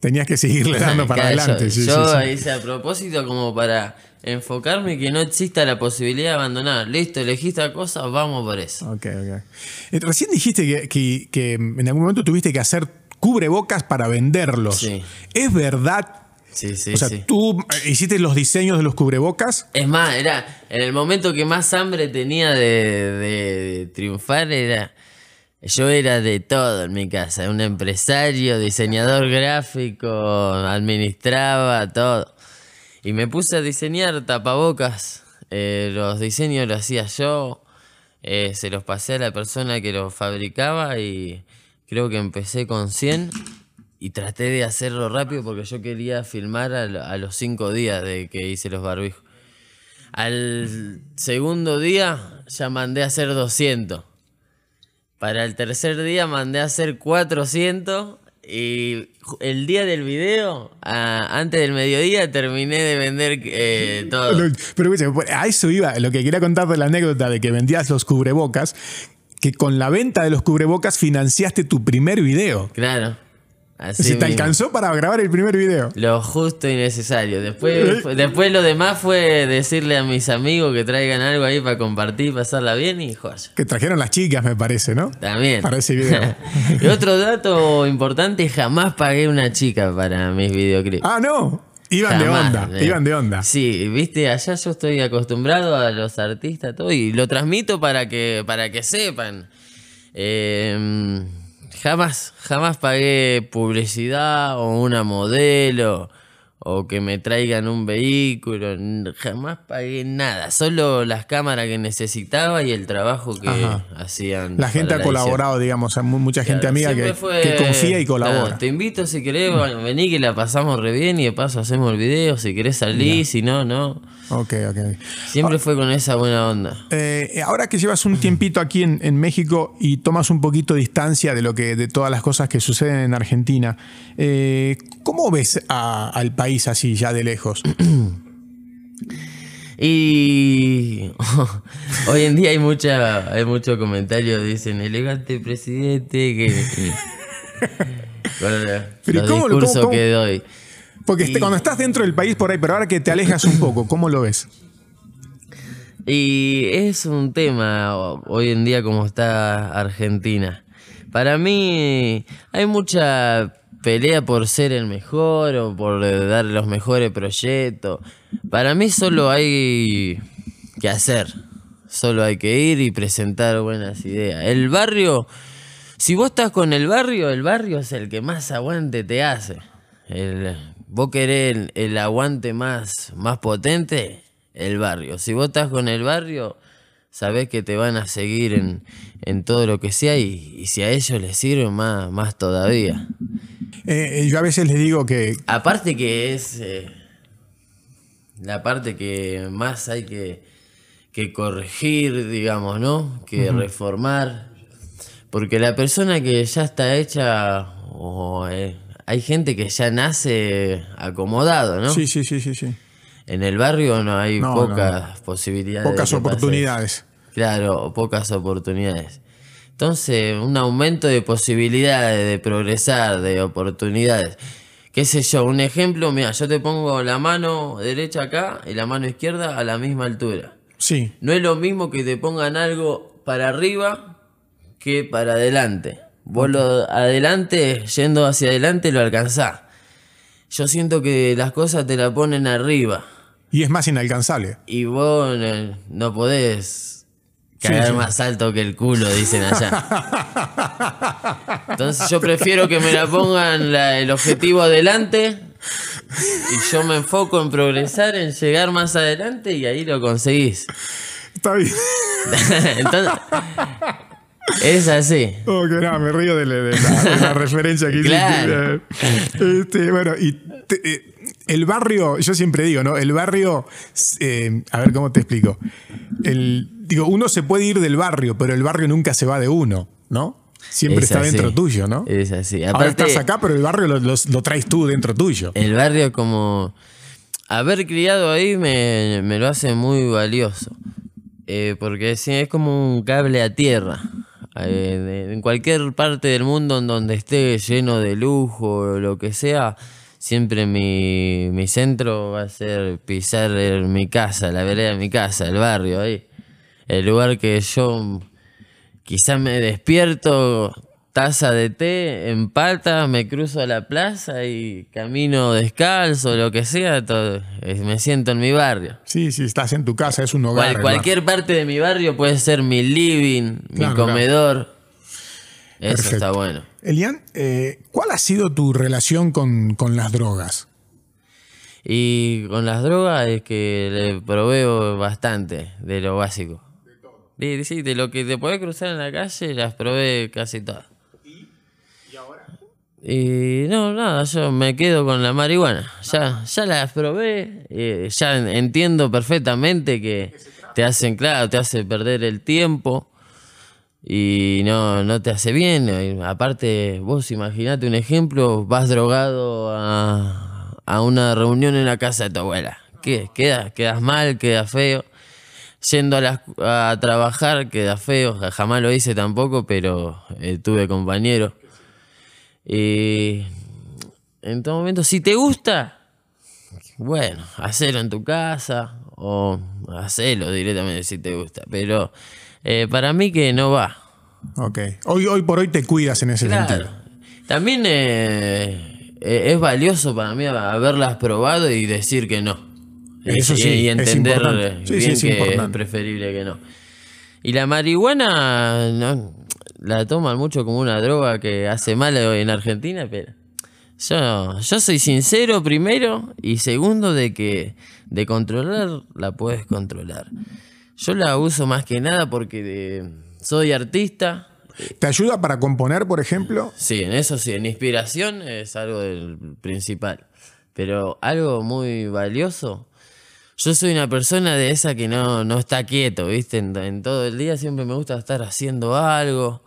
Tenías que seguirle dando para Claro, adelante. Yo, sí, sí, yo sí. hice a propósito como para enfocarme y que no exista la posibilidad de abandonar. Listo, elegí esta cosa, vamos por eso. Ok, ok. Eh, Recién dijiste que, que- que en algún momento tuviste que hacer cubrebocas para venderlos. ¿Es verdad? Sí, sí, o sea, sí. tú eh, hiciste los diseños de los cubrebocas. Es más, era en el momento que más hambre tenía de, de triunfar, era. Yo era de todo en mi casa, un empresario, diseñador gráfico, administraba todo. Y me puse a diseñar tapabocas. Eh, los diseños los hacía yo, eh, se los pasé a la persona que los fabricaba y creo que empecé con 100 y traté de hacerlo rápido porque yo quería filmar a, lo- a los 5 días de que hice los barbijos. Al segundo día ya mandé a hacer 200. Para el tercer día mandé a hacer 400 y el día del video, a- antes del mediodía, terminé de vender eh, todo. Pero escucha, a eso iba. Lo que quería contar de la anécdota de que vendías los cubrebocas, que con la venta de los cubrebocas financiaste tu primer video. Claro. Así ¿Se te mismo. alcanzó para grabar el primer video? Lo justo y necesario. Después, después lo demás fue decirle a mis amigos que traigan algo ahí para compartir, pasarla bien y joya. Que trajeron las chicas, me parece, ¿no? También. Para ese video. y otro dato importante, jamás pagué una chica para mis videoclips. Ah, no. Iban de onda. eh. Iban de onda. Sí, viste, allá yo estoy acostumbrado a los artistas todo y lo transmito para que, para que sepan. Eh, jamás, jamás pagué publicidad o una modelo o que me traigan un vehículo, jamás pagué nada, solo las cámaras que necesitaba y el trabajo que Ajá. hacían. La gente ha la colaborado, digamos, mucha gente Claro, amiga que, fue- que confía y colabora. Claro, te invito si querés, bueno, vení que la pasamos re bien y de paso hacemos el video, si querés salir, si no, no. Ok, ok. Siempre fue con esa buena onda. Eh, ahora que llevas un tiempito aquí en, en México y tomas un poquito de distancia de lo que de todas las cosas que suceden en Argentina, eh, ¿cómo ves a- al país así ya de lejos? Y hoy en día hay mucha, hay muchos comentarios, dicen elegante presidente que los Pero ¿y cómo discursos cómo- cómo? que doy. Porque este- cuando estás dentro del país por ahí, pero ahora que te alejas un poco, ¿cómo lo ves? Y es un tema hoy en día como está Argentina. Para mí hay mucha pelea por ser el mejor o por eh, dar los mejores proyectos. Para mí solo hay que hacer. Solo hay que ir y presentar buenas ideas. El barrio, si vos estás con el barrio, el barrio es el que más aguante te hace. El, vos querés el, aguante más, más potente, el barrio. Si vos estás con el barrio, sabés que te van a seguir en, en todo lo que sea y, y si a ellos les sirve, más, más todavía. Eh, yo a veces les digo que Aparte que es eh, la parte que más hay que, que corregir, digamos, ¿no? Que reformar. Porque la persona que ya está hecha, o, eh, hay gente que ya nace acomodado, ¿no? sí, sí, sí, sí, sí. En el barrio no hay No, pocas posibilidades. Pocas oportunidades. Claro, pocas oportunidades. Entonces, un aumento de posibilidades de progresar, de oportunidades. ¿Qué sé yo? Un ejemplo, mira, yo te pongo la mano derecha acá y la mano izquierda a la misma altura. Sí, No es lo mismo que te pongan algo para arriba que para adelante. Vos lo adelante, yendo hacia adelante, lo alcanzás. Yo siento que las cosas te la ponen arriba. y es más inalcanzable. Y vos no podés Sí, más alto que el culo, dicen allá. Entonces yo prefiero que me la pongan la- el objetivo adelante y yo me enfoco en progresar, en llegar más adelante y ahí lo conseguís. Está bien. Entonces, es así. Oh, que nada, me río de la, de la- de la referencia que hiciste. Claro. Este, bueno, y te- eh, el barrio, yo siempre digo, ¿no? El barrio, eh, a ver cómo te explico. El, digo, uno se puede ir del barrio, pero el barrio nunca se va de uno, ¿no? Siempre Es está así. dentro tuyo, ¿no? Es así. Ahora estás acá, pero el barrio lo, lo- lo traes tú dentro tuyo. el barrio como... Haber criado ahí me, me lo hace muy valioso. Eh, porque sí, es como un cable a tierra. Eh, de- en cualquier parte del mundo en donde esté lleno de lujo o lo que sea, siempre mi, mi centro va a ser pisar mi casa, la vereda de mi casa, el barrio ahí. El lugar que yo quizás me despierto, taza de té, en me cruzo a la plaza y camino descalzo, lo que sea, todo, me siento en mi barrio. Sí, sí, estás en tu casa, es un hogar. Cual- cualquier parte de mi barrio puede ser mi living, Claro, mi comedor. Eso Perfecto. está bueno. Elian, eh, ¿cuál ha sido tu relación con, con las drogas? Y con las drogas es que le proveo bastante de lo básico. Sí, de lo que te podés cruzar en la calle, las probé casi todas. ¿Y no, nada, yo me quedo con la marihuana. Ya, ya las probé, eh, ya en- entiendo perfectamente que te hacen, claro, te hace perder el tiempo y no, no te hace bien. Aparte, vos imaginate un ejemplo, vas drogado a, a una reunión en la casa de tu abuela. ¿Qué? Quedas, quedas mal, quedas feo. Yendo a, las- a trabajar queda feo, ja- jamás lo hice tampoco, pero eh, tuve compañeros. Y en todo momento, si te gusta, bueno, hacelo en tu casa o hacelo directamente si te gusta. Pero eh, para mí que no va. Ok. Hoy, hoy por hoy te cuidas en ese Claro. sentido. También eh, es valioso para mí haberlas probado y decir que no. Eso sí, y, es entender sí, es que es importante. preferible que no. Y la marihuana no, la toman mucho como una droga que hace mal en Argentina, pero Yo, yo soy sincero primero y segundo de que de controlar la puedes controlar. Yo la uso más que nada porque soy artista. ¿Te ayuda para componer, por ejemplo? Sí, en eso sí, en inspiración es algo del principal. Pero algo muy valioso. Yo soy una persona de esa que no, no está quieto, ¿viste? En, en todo el día siempre me gusta estar haciendo algo.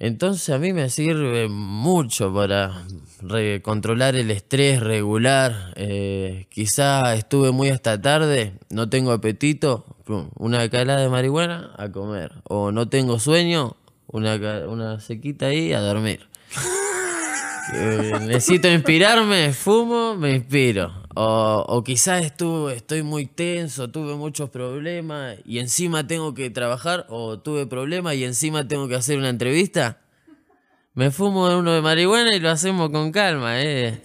Entonces a mí me sirve mucho para controlar el estrés regular. Eh, quizá estuve muy hasta tarde, no tengo apetito, una calada de marihuana a comer. O no tengo sueño, una, una sequita ahí a dormir. Eh, necesito inspirarme, fumo, me inspiro. O, o quizás estuve, estoy muy tenso, tuve muchos problemas y encima tengo que trabajar, o tuve problemas y encima tengo que hacer una entrevista. Me fumo uno de marihuana y lo hacemos con calma, eh.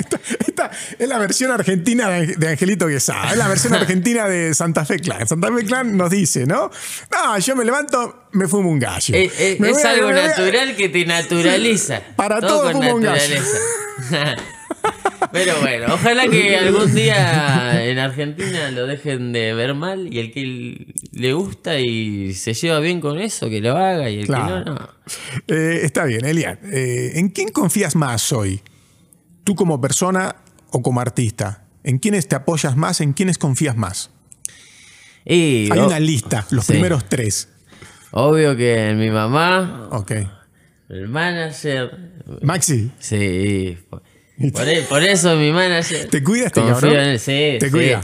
Esta es la versión argentina de Angelito Quesada, es la versión argentina de Santa Fe Clan. Santa Fe Clan nos dice, ¿no? No, yo me levanto, me fumo un gallo. Es, es- Me es a- algo voy a- natural que te naturaliza. Para todo con fumo un gallo. Pero bueno, ojalá que algún día en Argentina lo dejen de ver mal y el que le gusta y se lleva bien con eso, que lo haga y el Claro. que no, no. Eh, está bien, Elian. eh, ¿En quién confías más hoy? ¿Tú como persona o como artista? ¿En quiénes te apoyas más? ¿En quiénes confías más? Y Hay una lista, los sí. primeros tres. obvio que en mi mamá, Ok. el manager, Maxi, sí. Por, e- por eso mi manager. ¿Te cuida este cabrón? en él, sí, ¿Te sí. cuida?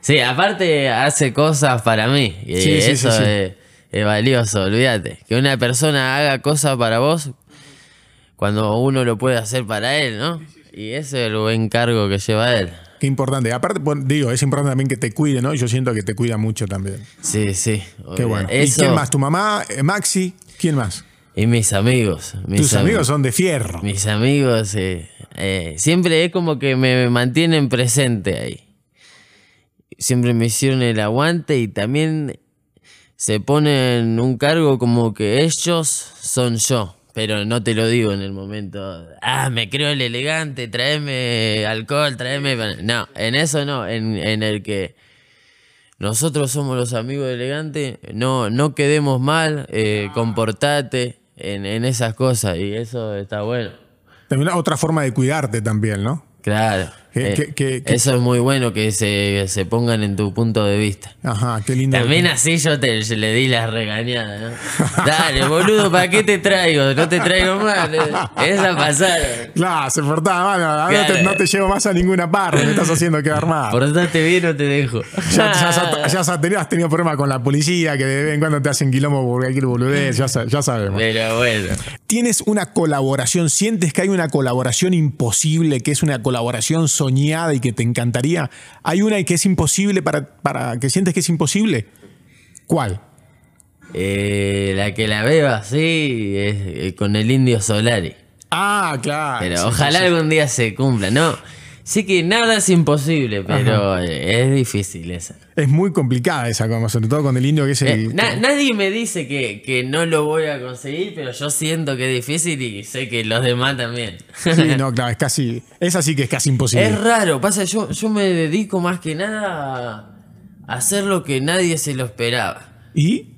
Sí, aparte hace cosas para mí. Y Sí, eso sí. Es, es valioso, olvídate. Que una persona haga cosas para vos cuando uno lo puede hacer para él, ¿no? Y ese es el buen cargo que lleva él. qué importante. Aparte, digo, es importante también que te cuide, ¿no? Yo siento que te cuida mucho también. Sí, sí. Qué bueno. ¿Y quién más? ¿Tu mamá? Eh, ¿Maxi? ¿Quién más? Y mis amigos. Mis Tus am- amigos son de fierro. Mis amigos eh, eh, siempre es como que me mantienen presente ahí. Siempre me hicieron el aguante y también se ponen un cargo como que ellos son yo. Pero no te lo digo en el momento. Ah, me creo el elegante, tráeme alcohol, tráeme. No, en eso no. En, en el que nosotros somos los amigos de elegante, no, no quedemos mal, eh, comportate en, en esas cosas. Y eso está bueno. También otra forma de cuidarte también, ¿no? Claro. ¿Qué- eh, qué- eso es muy bueno que se, se pongan en tu punto de vista. Ajá, qué lindo. También así yo te le di la regañada, ¿no? Dale, boludo, ¿para qué te traigo? No te traigo más. eh. Esa pasaron. Claro, se portaba mal. No, te, no te llevo más a ninguna parte. Me estás haciendo quedar mal. Portate bien o te dejo. Ya, ya, ya- ya has tenido, problemas con la policía que de vez en cuando te hacen quilombo por cualquier boludez. Ya, ya sabemos. Pero bueno. ¿Tienes una colaboración? ¿Sientes que hay una colaboración imposible, que es una colaboración soñada y que te encantaría? ¿Hay una y que es imposible para, para que sientes que es imposible? ¿Cuál? Eh, la que la veo así es eh, con el indio Solari. Ah, claro. Pero Sí, ojalá sí, algún día se cumpla, ¿no? Sí que nada es imposible, pero eh, es difícil esa. Es muy complicada esa, como sobre todo con el indio que es Eh, el. na- nadie me dice que, que no lo voy a conseguir, pero yo siento que es difícil y sé que los demás también. Sí, no, claro, es casi. Esa sí que es casi imposible. es raro, pasa, yo, yo me dedico más que nada a hacer lo que nadie se lo esperaba. Y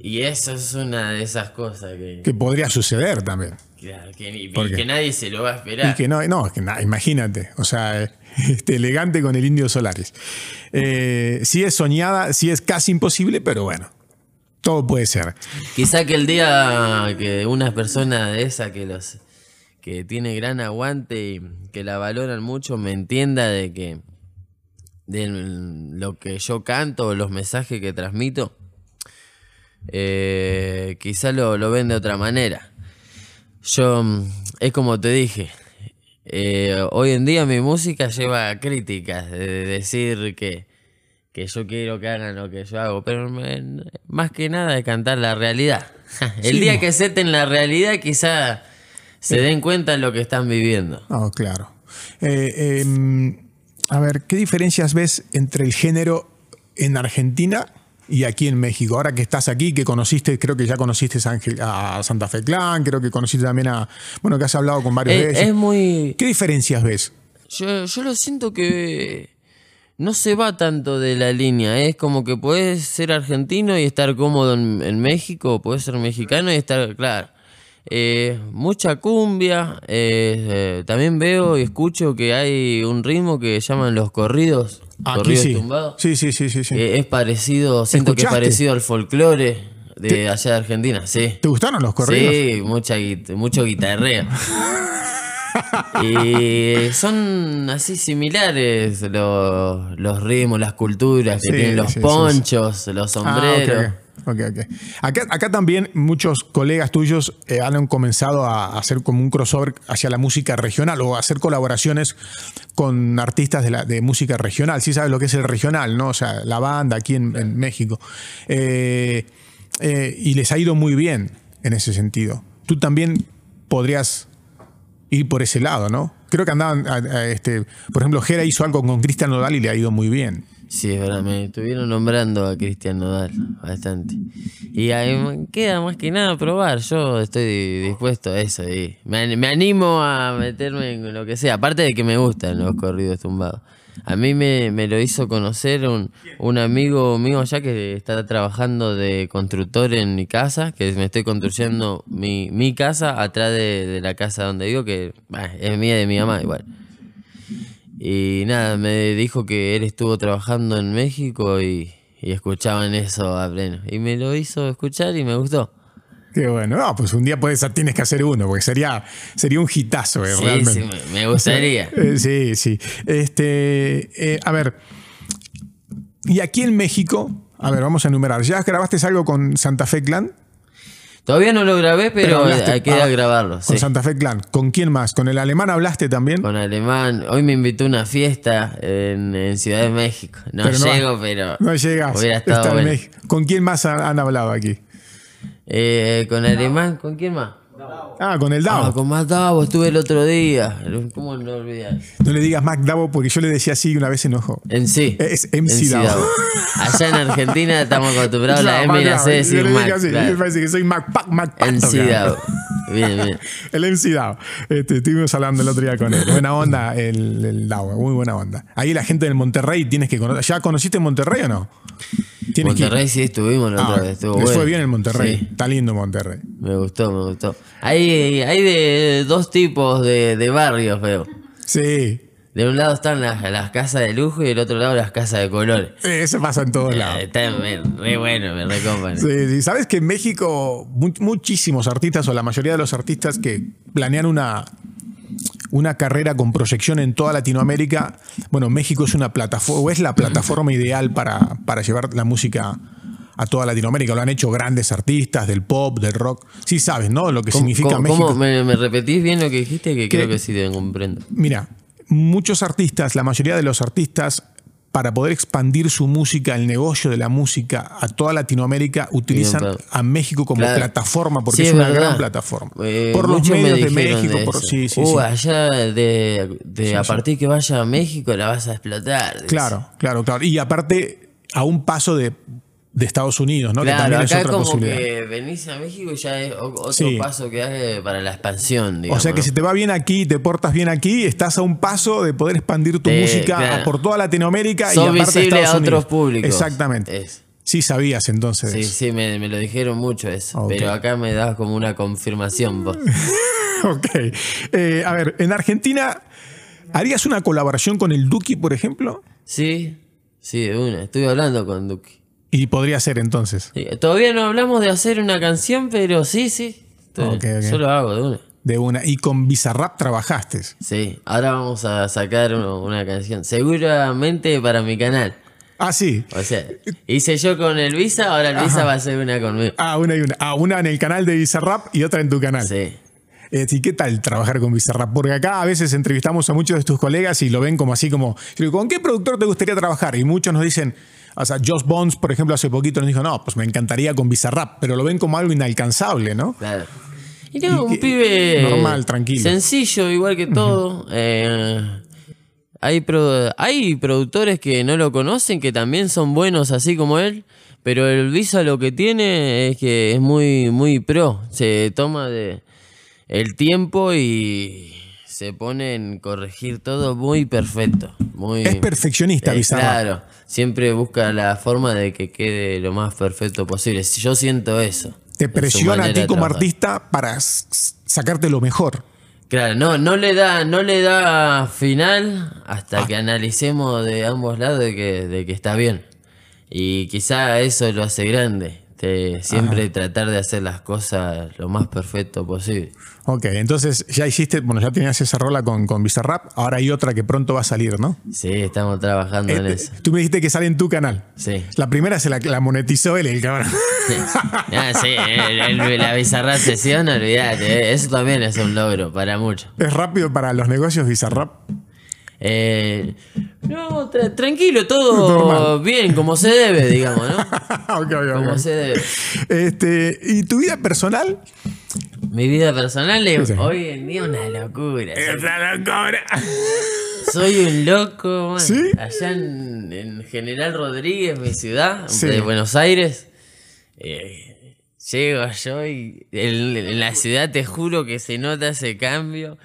Y eso es una de esas cosas que, que podría suceder también. Claro, que, que nadie se lo va a Y esperar. que no, no, que na- imagínate, o sea, este, elegante con el indio Solares. Eh, sí es soñada, sí es casi imposible, pero bueno, todo puede ser. Quizá que el día que una persona de esa que los que tiene gran aguante y que la valoran mucho me entienda de que de lo que yo canto o los mensajes que transmito eh, quizá lo, lo ven de otra manera yo mm, es como te dije eh, hoy en día mi música lleva críticas de decir que que yo quiero que hagan lo que yo hago, pero me- más que nada de cantar la realidad. El Sí, día que acepten la realidad, quizá se den cuenta de lo que están viviendo. Oh, claro. Eh, em, a ver, ¿qué diferencias ves entre el género en Argentina y aquí en México. Ahora que estás aquí, que conociste, creo que ya conociste a, Santa Fe Clan, creo que conociste también a. Bueno, que has hablado con varios de Es, ellos. es muy. ¿Qué diferencias ves? Yo, yo lo siento que no se va tanto de la línea. Es como que puedes ser argentino y estar cómodo en, en México, puedes ser mexicano y estar, claro. Eh, mucha cumbia. eh, eh, también veo y escucho que hay un ritmo que llaman los corridos. Aquí corridos sí. tumbados. Sí, sí, sí, sí. sí. Eh, es parecido, siento que es parecido al folclore de allá de Argentina, sí. ¿Te gustaron los corridos? Sí, mucha, mucho guitarreo. y son así similares los, los ritmos, las culturas que Sí, tienen los sí, sí, ponchos, los Ah, ok, sombreros. ok. Ok, ok. Acá, también muchos colegas tuyos eh, han comenzado a hacer como un crossover hacia la música regional o hacer colaboraciones con artistas de, la, de música regional. Sí sabes lo que es el regional, ¿no? O sea, la banda aquí en, México. Eh, eh, y les ha ido muy bien en ese sentido. Tú también podrías ir por ese lado, ¿no? Creo que andaban, a este, por ejemplo, Jera hizo algo con Cristian Nodal y le ha ido muy bien. Sí, es verdad, me estuvieron nombrando a Cristian Nodal bastante. Y ahí queda más que nada probar, yo estoy dispuesto a eso. Y me, an- me animo a meterme en lo que sea, aparte de que me gustan los corridos tumbados. A mí me, me lo hizo conocer un, un amigo mío allá que está trabajando de constructor en mi casa, que me estoy construyendo mi, mi casa atrás de, la casa donde vivo, que es mía de mi mamá igual. Y nada, me dijo que él estuvo trabajando en México y, y escuchaban eso a pleno. Y me lo hizo escuchar y me gustó. Qué bueno. No, pues un día puedes, tienes que hacer uno, porque sería, sería un hitazo, eh, Sí, realmente. sí, me, me gustaría. Eh, sí, sí. Este, eh, a ver, y aquí en México, a ver, vamos a enumerar. ¿Ya grabaste algo con Santa Fe Clan? Todavía no lo grabé, pero, hablaste- hay que ah, grabarlo. Con sí. Santa Fe Clan. ¿Con quién más? ¿Con el alemán hablaste también? Con alemán. Hoy me invitó a una fiesta en, en Ciudad de México. No Pero no- llego, pero. No llegas. Hubiera estado bueno. México. ¿Con quién más han, han hablado aquí? Eh, con alemán, ¿con quién más? Ah, con el Davo. Ah, con Matt Davo estuve el otro día. ¿Cómo no olvidar? No le digas Mac Davo porque yo le decía así y una vez se enojó. En sí. Es En MC Davo. Davo. Allá en Argentina estamos acostumbrados a la Claro, M y la Mac C decir Mac. así, claro. me parece que soy Mac Pac, Mac Pac. Tocado. Davo. Bien, bien. El MC Davo. Este, estuvimos hablando el otro día con él. Buena onda el, el Davo, muy buena onda. Ahí la gente del Monterrey tienes que conocer. ¿Ya conociste Monterrey o no? Monterrey sí estuvimos la Ah, otra vez. Estuvo les fue bueno. bien el Monterrey. Sí, Está lindo Monterrey. me gustó, me gustó. Hay, hay de dos tipos de, de barrios, veo. Sí. De un lado están las, las casas de lujo y del otro lado las casas de colores. Eso pasa en todos Eh, lados. Está re, bueno, me recompran. Sí, sí. Sabes que en México mu- muchísimos artistas o la mayoría de los artistas que planean una, una carrera con proyección en toda Latinoamérica, bueno, México es una plataforma, o es la plataforma ideal para, para llevar la música a toda Latinoamérica. Lo han hecho grandes artistas del pop, del rock. Sí sabes, ¿no? Lo que ¿Cómo- significa cómo- México. cómo- me, me repetís bien lo que dijiste? Que ¿Qué? creo que sí te comprendo. Mira, muchos artistas, la mayoría de los artistas, para poder expandir su música, el negocio de la música a toda Latinoamérica, utilizan a México como Claro. plataforma, porque Sí, es una verdad. gran plataforma. Eh, por los me medios de México, de por, eso. sí, sí, uh, sí. allá de, de a partir que vaya a México la vas a explotar. dice. Claro, claro, claro. Y aparte, a un paso de, de Estados Unidos, ¿no? que también es acá otra como posibilidad. que venís a México y ya es o- otro Sí. paso que hay para la expansión, O digamos. sea que si te va bien aquí, te portas bien aquí, estás a un paso de poder expandir tu Eh, música claro. por toda Latinoamérica y Sos aparte visible Estados a otros Unidos. públicos. Exactamente. Es. Sí sabías entonces. Sí, eso. sí, me, me lo dijeron mucho eso. Pero acá me das como una confirmación vos. Ok. Eh, a ver, en Argentina, ¿harías una colaboración con el Duki, por ejemplo? Sí, sí, de una. Estuve hablando con Duki. Y podría ser entonces. Sí, Todavía no hablamos de hacer una canción, pero sí, sí. Estoy- Ok, ok. Yo lo hago de una. De una. Y con Bizarrap trabajaste. Sí, ahora vamos a sacar una canción. Seguramente para mi canal. Ah, sí. O sea, hice yo con el Visa, ahora el Visa va a hacer una conmigo. Ah, una y una. Ah, una en el canal de Bizarrap y otra en tu canal. Sí. Eh, ¿Y qué tal trabajar con Bizarrap? Porque acá a veces entrevistamos a muchos de tus colegas y lo ven como así como, ¿con qué productor te gustaría trabajar? Y muchos nos dicen, o sea, Josh Bones, por ejemplo, hace poquito nos dijo, no, pues me encantaría con Bizarrap, pero lo ven como algo inalcanzable, ¿no? Claro. Y no, un pibe. normal, tranquilo. Sencillo, igual que todo. Eh, hay, pro- hay productores que no lo conocen, que también son buenos así como él. Pero el Visa lo que tiene es que es muy, muy pro. Se toma de el tiempo y se pone en corregir todo muy perfecto. Muy, Es perfeccionista, Eh. Claro, siempre busca la forma de que quede lo más perfecto posible. Yo siento eso. Te presiona a ti como artista para sacarte lo mejor. Claro, no, no le da, no le da final Ah. hasta que analicemos de ambos lados de que, de que está bien. Y quizá eso lo hace grande. De siempre tratar de hacer las cosas lo más perfecto posible. Ok, entonces ya hiciste, bueno, ya tenías esa rola con, con Bizarrap, ahora hay otra que pronto va a salir, ¿no? Sí, estamos trabajando en Eh, eso. Tú me dijiste que sale en tu canal. Sí. La primera se la, la monetizó él, el cabrón. Ah, sí, el- el- la bizarra sesión, olvídate, eh, eso también es un logro para muchos. Es rápido para los negocios Bizarrap. Eh, no, tra- tranquilo, todo bien, como se debe, digamos, ¿no? Ok, ok, Como se debe. Este, ¿Y tu vida personal? Mi vida personal es Sí. hoy en día una locura. Soy, Esa locura. soy un loco, man. ¿Sí? Allá en, en General Rodríguez, mi ciudad, de Buenos Aires. eh, llego yo y en, en la ciudad te juro que se nota ese cambio.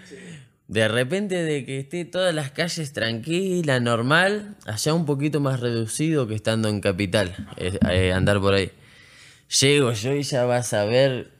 De repente de que esté todas las calles tranquilas, normal, allá un poquito más reducido que estando en capital, eh, eh, andar por ahí. Llego yo y ya vas a ver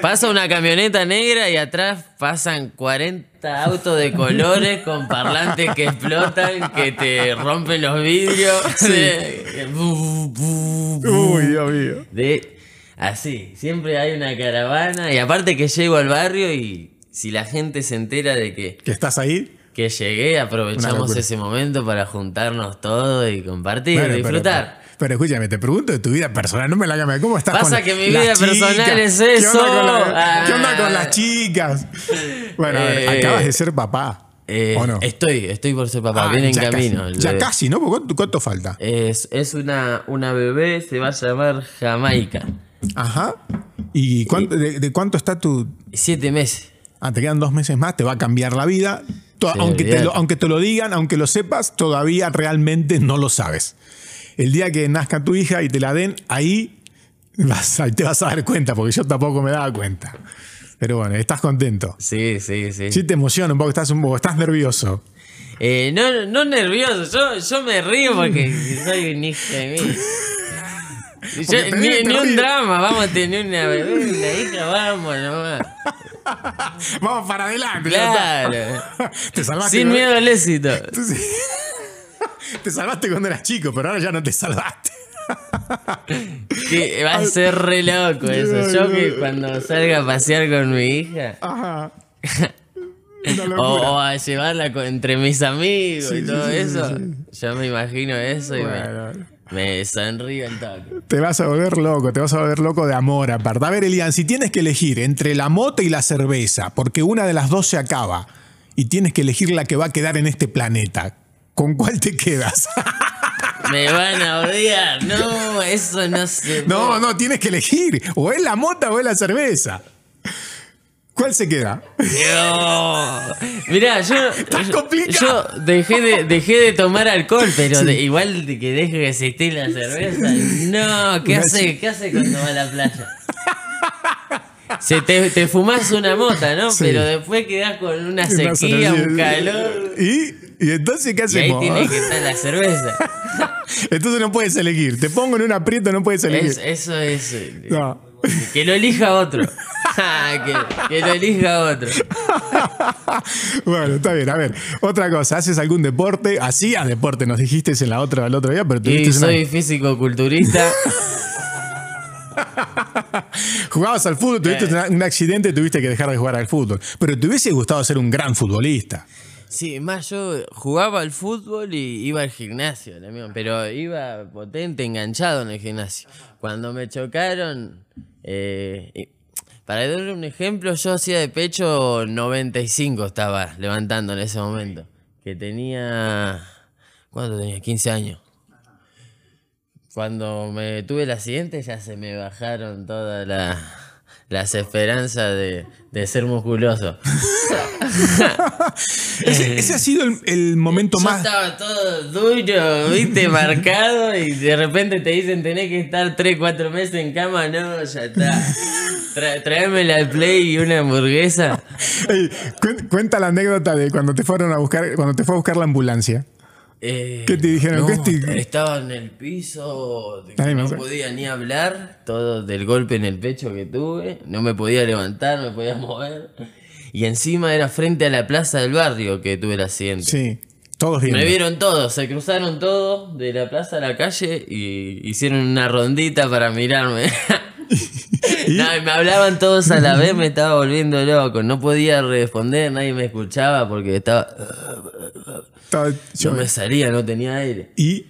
Pasa una camioneta negra y atrás pasan 40 autos de colores con parlantes que explotan, que te rompen los vidrios. De- bu, bu, bu. Uy, Dios mío. De- así, siempre hay una caravana. Y aparte que llego al barrio y si la gente se entera de que, ¿Que estás ahí? que llegué, aprovechamos ese momento para juntarnos todos y compartir, Bueno, pero- disfrutar. Pero, pero escúchame, te pregunto de tu vida personal, no me la llames. ¿Cómo estás Pasa con que mi vida personal es ¿Qué eso? onda con, la- ¿Qué onda con Ah. las chicas? Bueno, a ver, Eh, acabas de ser papá. Eh, ¿O no? Estoy, estoy por ser papá, Ah, viene en ya camino. Casi, ya casi, ¿no? ¿Cuánto, cuánto falta? Es, es una, una bebé, se va a llamar Jamaica. Ajá. ¿Y cuánto, de, de cuánto está tu...? Siete meses. Ah, te quedan dos meses más, te va a cambiar la vida. Sí, aunque, te lo, aunque te lo digan, aunque lo sepas, todavía realmente no lo sabes. El día que nazca tu hija y te la den, ahí vas te vas a dar cuenta, porque yo tampoco me daba cuenta. Pero bueno, estás contento. Sí, sí, sí. Sí te emociona un poco, estás un poco, estás nervioso. Eh, no, no nervioso, yo, yo me río porque soy un hijo de mí. Yo- ni, ni un drama, vamos a tener una bebé, una hija, vamos nomás. Vamos para adelante. Claro. está. Te salvaste. Sin miedo al éxito. Te salvaste cuando eras chico, pero ahora ya no te salvaste. Que va a ser re loco eso. Yo que cuando salga a pasear con mi hija. Ajá. O, a llevarla con- entre mis amigos Sí, y todo sí, sí, eso. Yo me imagino eso y me-. Me, sonrío el. Te vas a volver loco, te vas a volver loco de amor aparte. A ver, Elian, si tienes que elegir entre la moto y la cerveza, porque una de las dos se acaba, y tienes que elegir la que va a quedar en este planeta, ¿con cuál te quedas? Me van a odiar. No, eso no se. no, no, tienes que elegir. O es la moto o es la cerveza. ¿Cuál se queda? No. Mirá, yo. yo-. Yo dejé de, dejé de tomar alcohol, pero de- igual de que deje que existir la cerveza. No, ¿qué hace, ¿qué hace cuando va a la playa? Se te, te fumás una mota, ¿no? Sí. Pero después quedás con una sequía, un calor. ¿Y? ¿Y entonces qué Y ahí hacemos? tiene que estar la cerveza. Entonces no puedes elegir. Te pongo en un aprieto, no puedes elegir. Es- eso es. eh, No. Que lo elija otro. que, que lo elija otro. bueno, está bien. A ver, otra cosa. ¿Haces algún deporte? Hacías deporte, nos dijiste en la otra, el otro día, pero Y tuviste una- soy físico-culturista. Jugabas al fútbol, tuviste una- un accidente, tuviste que dejar de jugar al fútbol. Pero te hubiese gustado ser un gran futbolista. Sí, más yo jugaba al fútbol y iba al gimnasio pero iba potente, enganchado en el gimnasio. Cuando me chocaron, eh, y- para darle un ejemplo, yo hacía de pecho 95 estaba levantando en ese momento, que tenía, ¿cuánto tenía? 15 años. Cuando me tuve el accidente ya se me bajaron todas la- las esperanzas de, de ser musculoso. ese, ese ha sido el, el momento Yo más. estaba todo duro, viste, marcado, y de repente te dicen tenés que estar 3, 4 meses en cama, no, ya está. Tra- tráeme la play y una hamburguesa. Ey, cuen- cuenta la anécdota de cuando te fueron a buscar, cuando te fue a buscar la ambulancia. Eh, ¿Qué te dijeron? no, ¿Qué te- Estaba en el piso, Ay, no sé. podía ni hablar, todo del golpe en el pecho que tuve, no me podía levantar, no me podía mover. Y encima era frente a la plaza del barrio que tuve el accidente. Sí, todos viendo. Me vieron todos, se cruzaron todos de la plaza a la calle y hicieron una rondita para mirarme. No, y me hablaban todos a la vez, me estaba volviendo loco. No podía responder, nadie me escuchaba porque estaba. Yo- No me salía, no tenía aire. Y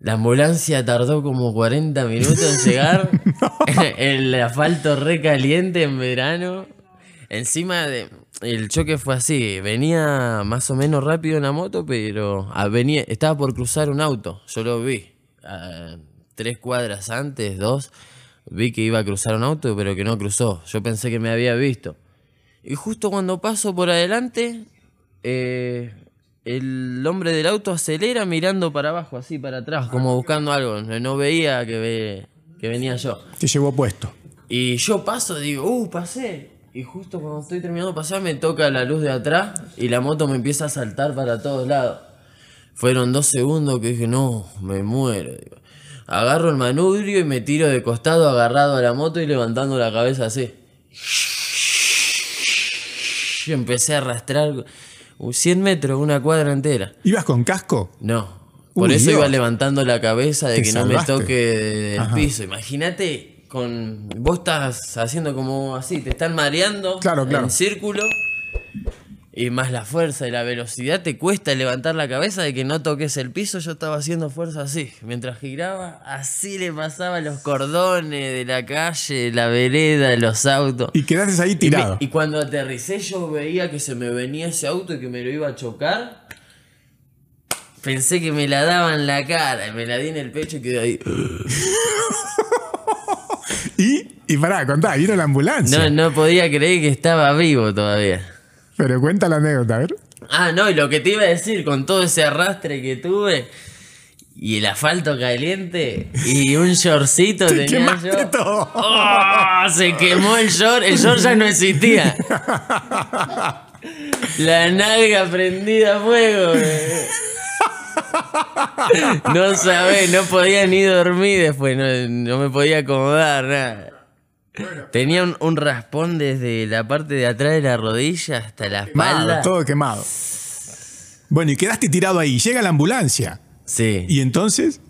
La ambulancia tardó como 40 minutos en llegar. El asfalto re caliente en verano. Encima de. El choque fue así. Venía más o menos rápido en la moto, pero ah, venía, estaba por cruzar un auto. Yo lo vi. ah, tres cuadras antes, dos. Vi que iba a cruzar un auto, pero que no cruzó. Yo pensé que me había visto. Y justo cuando paso por adelante, eh, el hombre del auto acelera mirando para abajo, así para atrás, como buscando algo. No veía que, ve- que venía yo. te llevó puesto. Y yo paso, digo, uh, pasé. Y justo cuando estoy terminando de pasar me toca la luz de atrás y la moto me empieza a saltar para todos lados. Fueron dos segundos que dije, no, me muero. digo. Agarro el manubrio y me tiro de costado agarrado a la moto y levantando la cabeza así. Yo empecé a arrastrar 100 metros, una cuadra entera. ¿Ibas con casco? No. Por Uy, eso Dios. iba levantando la cabeza de Te que no me toque del piso. Imagínate, con vos estás haciendo como así, te están mareando Claro, claro. en círculo. Y más la fuerza y la velocidad te cuesta levantar la cabeza de que no toques el piso. Yo estaba haciendo fuerza así. Mientras giraba, así le pasaba los cordones de la calle, la vereda, los autos. Y quedaste ahí Y, me- tirado. y cuando aterricé yo veía que se me venía ese auto y que me lo iba a chocar. Pensé que me la daba en la cara, y me la di en el pecho y quedé ahí. Y, y pará, contá, vino la ambulancia. No, no podía creer que estaba vivo todavía. Pero cuenta la anécdota, a ver. Ah, no, y lo que te iba a decir, con todo ese arrastre que tuve, y el asfalto caliente, y un shortcito Te tenía yo. todo. ¡Oh! Se quemó el short, el short ya no existía. La nalga prendida a fuego. No sabés, no podía ni dormir después, no, no me podía acomodar, nada. Tenía un, un raspón desde la parte de atrás de la rodilla hasta la Quemado, espalda. todo quemado. Bueno, y quedaste tirado ahí. Llega la ambulancia. Sí. Y entonces,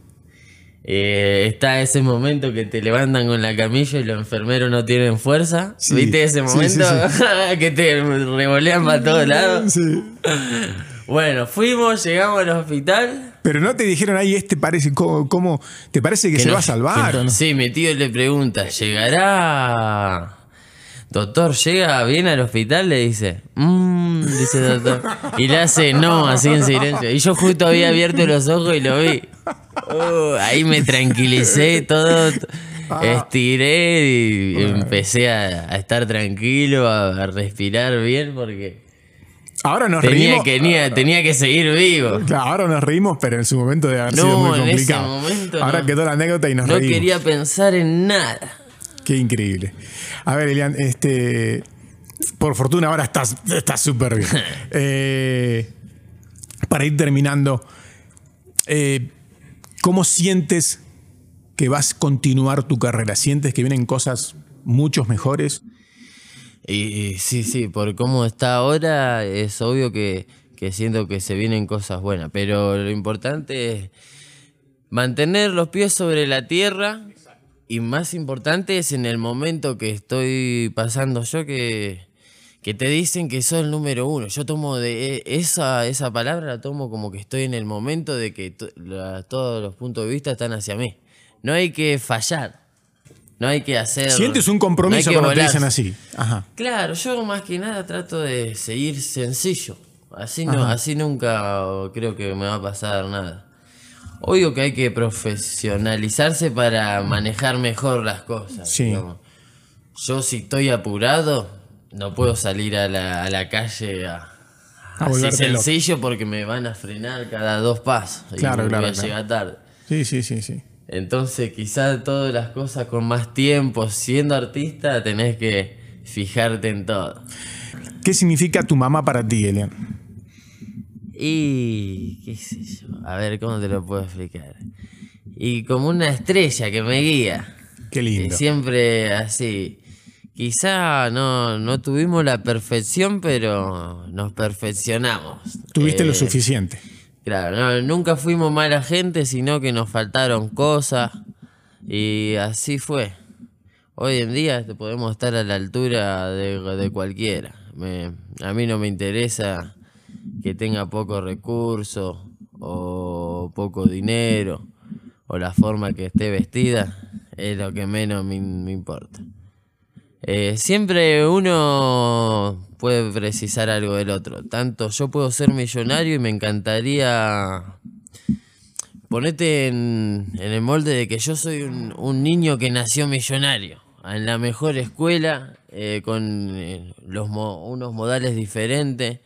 Eh, está ese momento que te levantan con la camilla y los enfermeros no tienen fuerza. Sí, ¿Viste ese sí, momento? sí, que te revolean para todos lados. sí. Bueno, fuimos, llegamos al hospital. Pero no te dijeron ahí, este parece, ¿cómo, cómo- te parece que, se no- va a salvar que no- o no? Sí, mi tío le pregunta, ¿llegará? Doctor, ¿llega bien al hospital? Le dice. "Mm", dice el doctor. Y le hace no, así en silencio. Y yo justo había abierto los ojos y lo vi. Uh, ahí me tranquilicé todo. Estiré y empecé a, a estar tranquilo, a, a respirar bien porque Ahora nos tenía reímos. que, tenía, tenía que seguir vivo. Claro, ahora nos reímos, pero en su momento debe haber No, sido muy en ese complicado. momento ahora no. quedó la anécdota y nos No reímos. quería pensar en nada. Qué increíble. A ver, Elian, este. Por fortuna ahora estás estás súper bien. Eh, para ir terminando, eh, ¿cómo sientes que vas a continuar tu carrera? ¿Sientes que vienen cosas muchos mejores? Y, sí, sí, por cómo está ahora es obvio que, que siento que se vienen cosas buenas, pero lo importante es mantener los pies sobre la tierra y más importante es en el momento que estoy pasando yo que, que te dicen que soy el número uno. Yo tomo de e- esa, esa palabra la tomo como que estoy en el momento de que todos los puntos de vista están hacia mí. No hay que fallar. No hay que hacer. ¿Sientes un compromiso cuando te dicen así? Ajá. Claro, yo más que nada trato de seguir sencillo. Así no, así nunca creo que me va a pasar nada. Obvio que hay que profesionalizarse para manejar mejor las cosas. Sí. yo si estoy apurado, no puedo salir a la, a la calle a, A así loco. sencillo porque me van a frenar cada dos pasos. y Claro, voy claro, a claro. llegar tarde. Sí, sí, sí, sí. Entonces, quizás todas las cosas con más tiempo, siendo artista, tenés que fijarte en todo. ¿Qué significa tu mamá para ti, Elian? Y qué sé yo, a ver cómo te lo puedo explicar. Y como una estrella que me guía. Qué Y lindo. siempre así. Quizá no, no tuvimos la perfección, pero nos perfeccionamos. Tuviste lo Eh, suficiente. Claro, no, nunca fuimos mala gente, sino que nos faltaron cosas. Y así fue. Hoy en día podemos estar a la altura de, cualquiera. Me- a mí no me interesa que tenga poco recurso o poco dinero o la forma que esté vestida. Es lo que menos me, me importa. Eh, siempre uno puede precisar algo del otro. Tanto yo puedo ser millonario y me encantaría ponerte en, el molde de que yo soy un, niño que nació millonario. En la mejor escuela, eh, con eh, unos modales diferentes.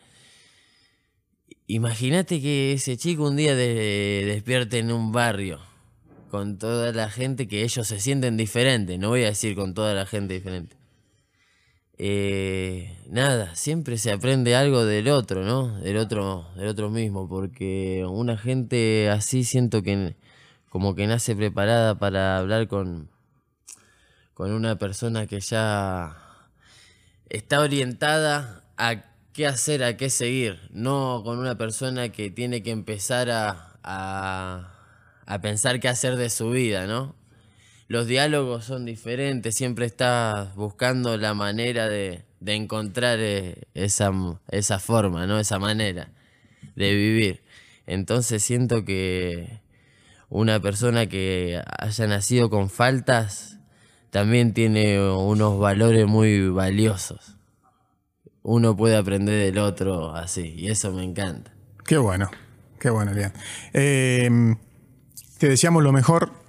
Imagínate que ese chico un día de- despierte en un barrio con toda la gente que ellos se sienten diferentes. No voy a decir con toda la gente diferente. Eh, nada, siempre se aprende algo del otro, ¿no? Del otro, del otro mismo, porque una gente así siento que como que nace preparada para hablar con, con una persona que ya está orientada a qué hacer, a qué seguir, no con una persona que tiene que empezar a, a, a pensar qué hacer de su vida, ¿no? Los diálogos son diferentes, siempre estás buscando la manera de, encontrar eh, esa, esa forma, ¿no? Esa manera de vivir. Entonces siento que una persona que haya nacido con faltas también tiene unos valores muy valiosos. Uno puede aprender del otro así, y eso me encanta. Qué bueno, qué bueno, Elian. Eh, te deseamos lo mejor.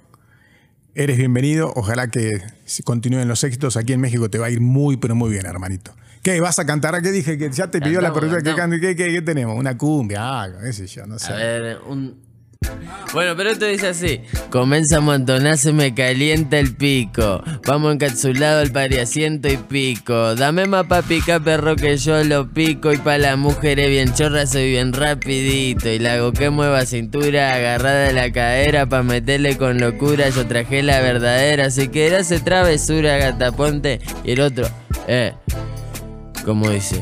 Eres bienvenido. Ojalá que continúen los éxitos. Aquí en México te va a ir muy, pero muy bien, hermanito. ¿Qué? ¿Vas a cantar? ¿A qué dije? Que ya te pidió la productora que cante. ¿Qué, qué, qué tenemos? Una cumbia, algo, qué sé yo, no sé. A ver, un... Bueno, pero esto dice así. Comienza a montonar, se me calienta el pico. Vamos encapsulado al pariasiento y pico. Dame más pa' picar, perro, que yo lo pico. Y pa' las mujeres bien chorras soy bien rapidito. Y la hago que mueva cintura, agarrada de la cadera. Pa' meterle con locura, yo traje la verdadera. Si querés hacer travesura, gata, ponte. Y el otro, eh, como dice.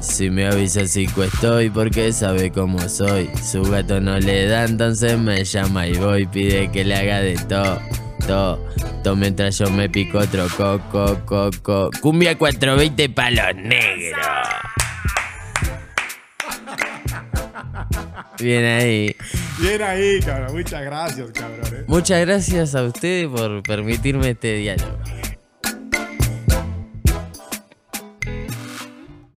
Si me avisa si estoy porque sabe cómo soy. Su gato no le da, entonces me llama y voy. Pide que le haga de todo, todo, todo mientras yo me pico otro coco, coco. Cumbia 420 palos negros. Bien ahí. Bien ahí, cabrón. Muchas gracias, cabrón. eh. Muchas gracias a ustedes por permitirme este diálogo.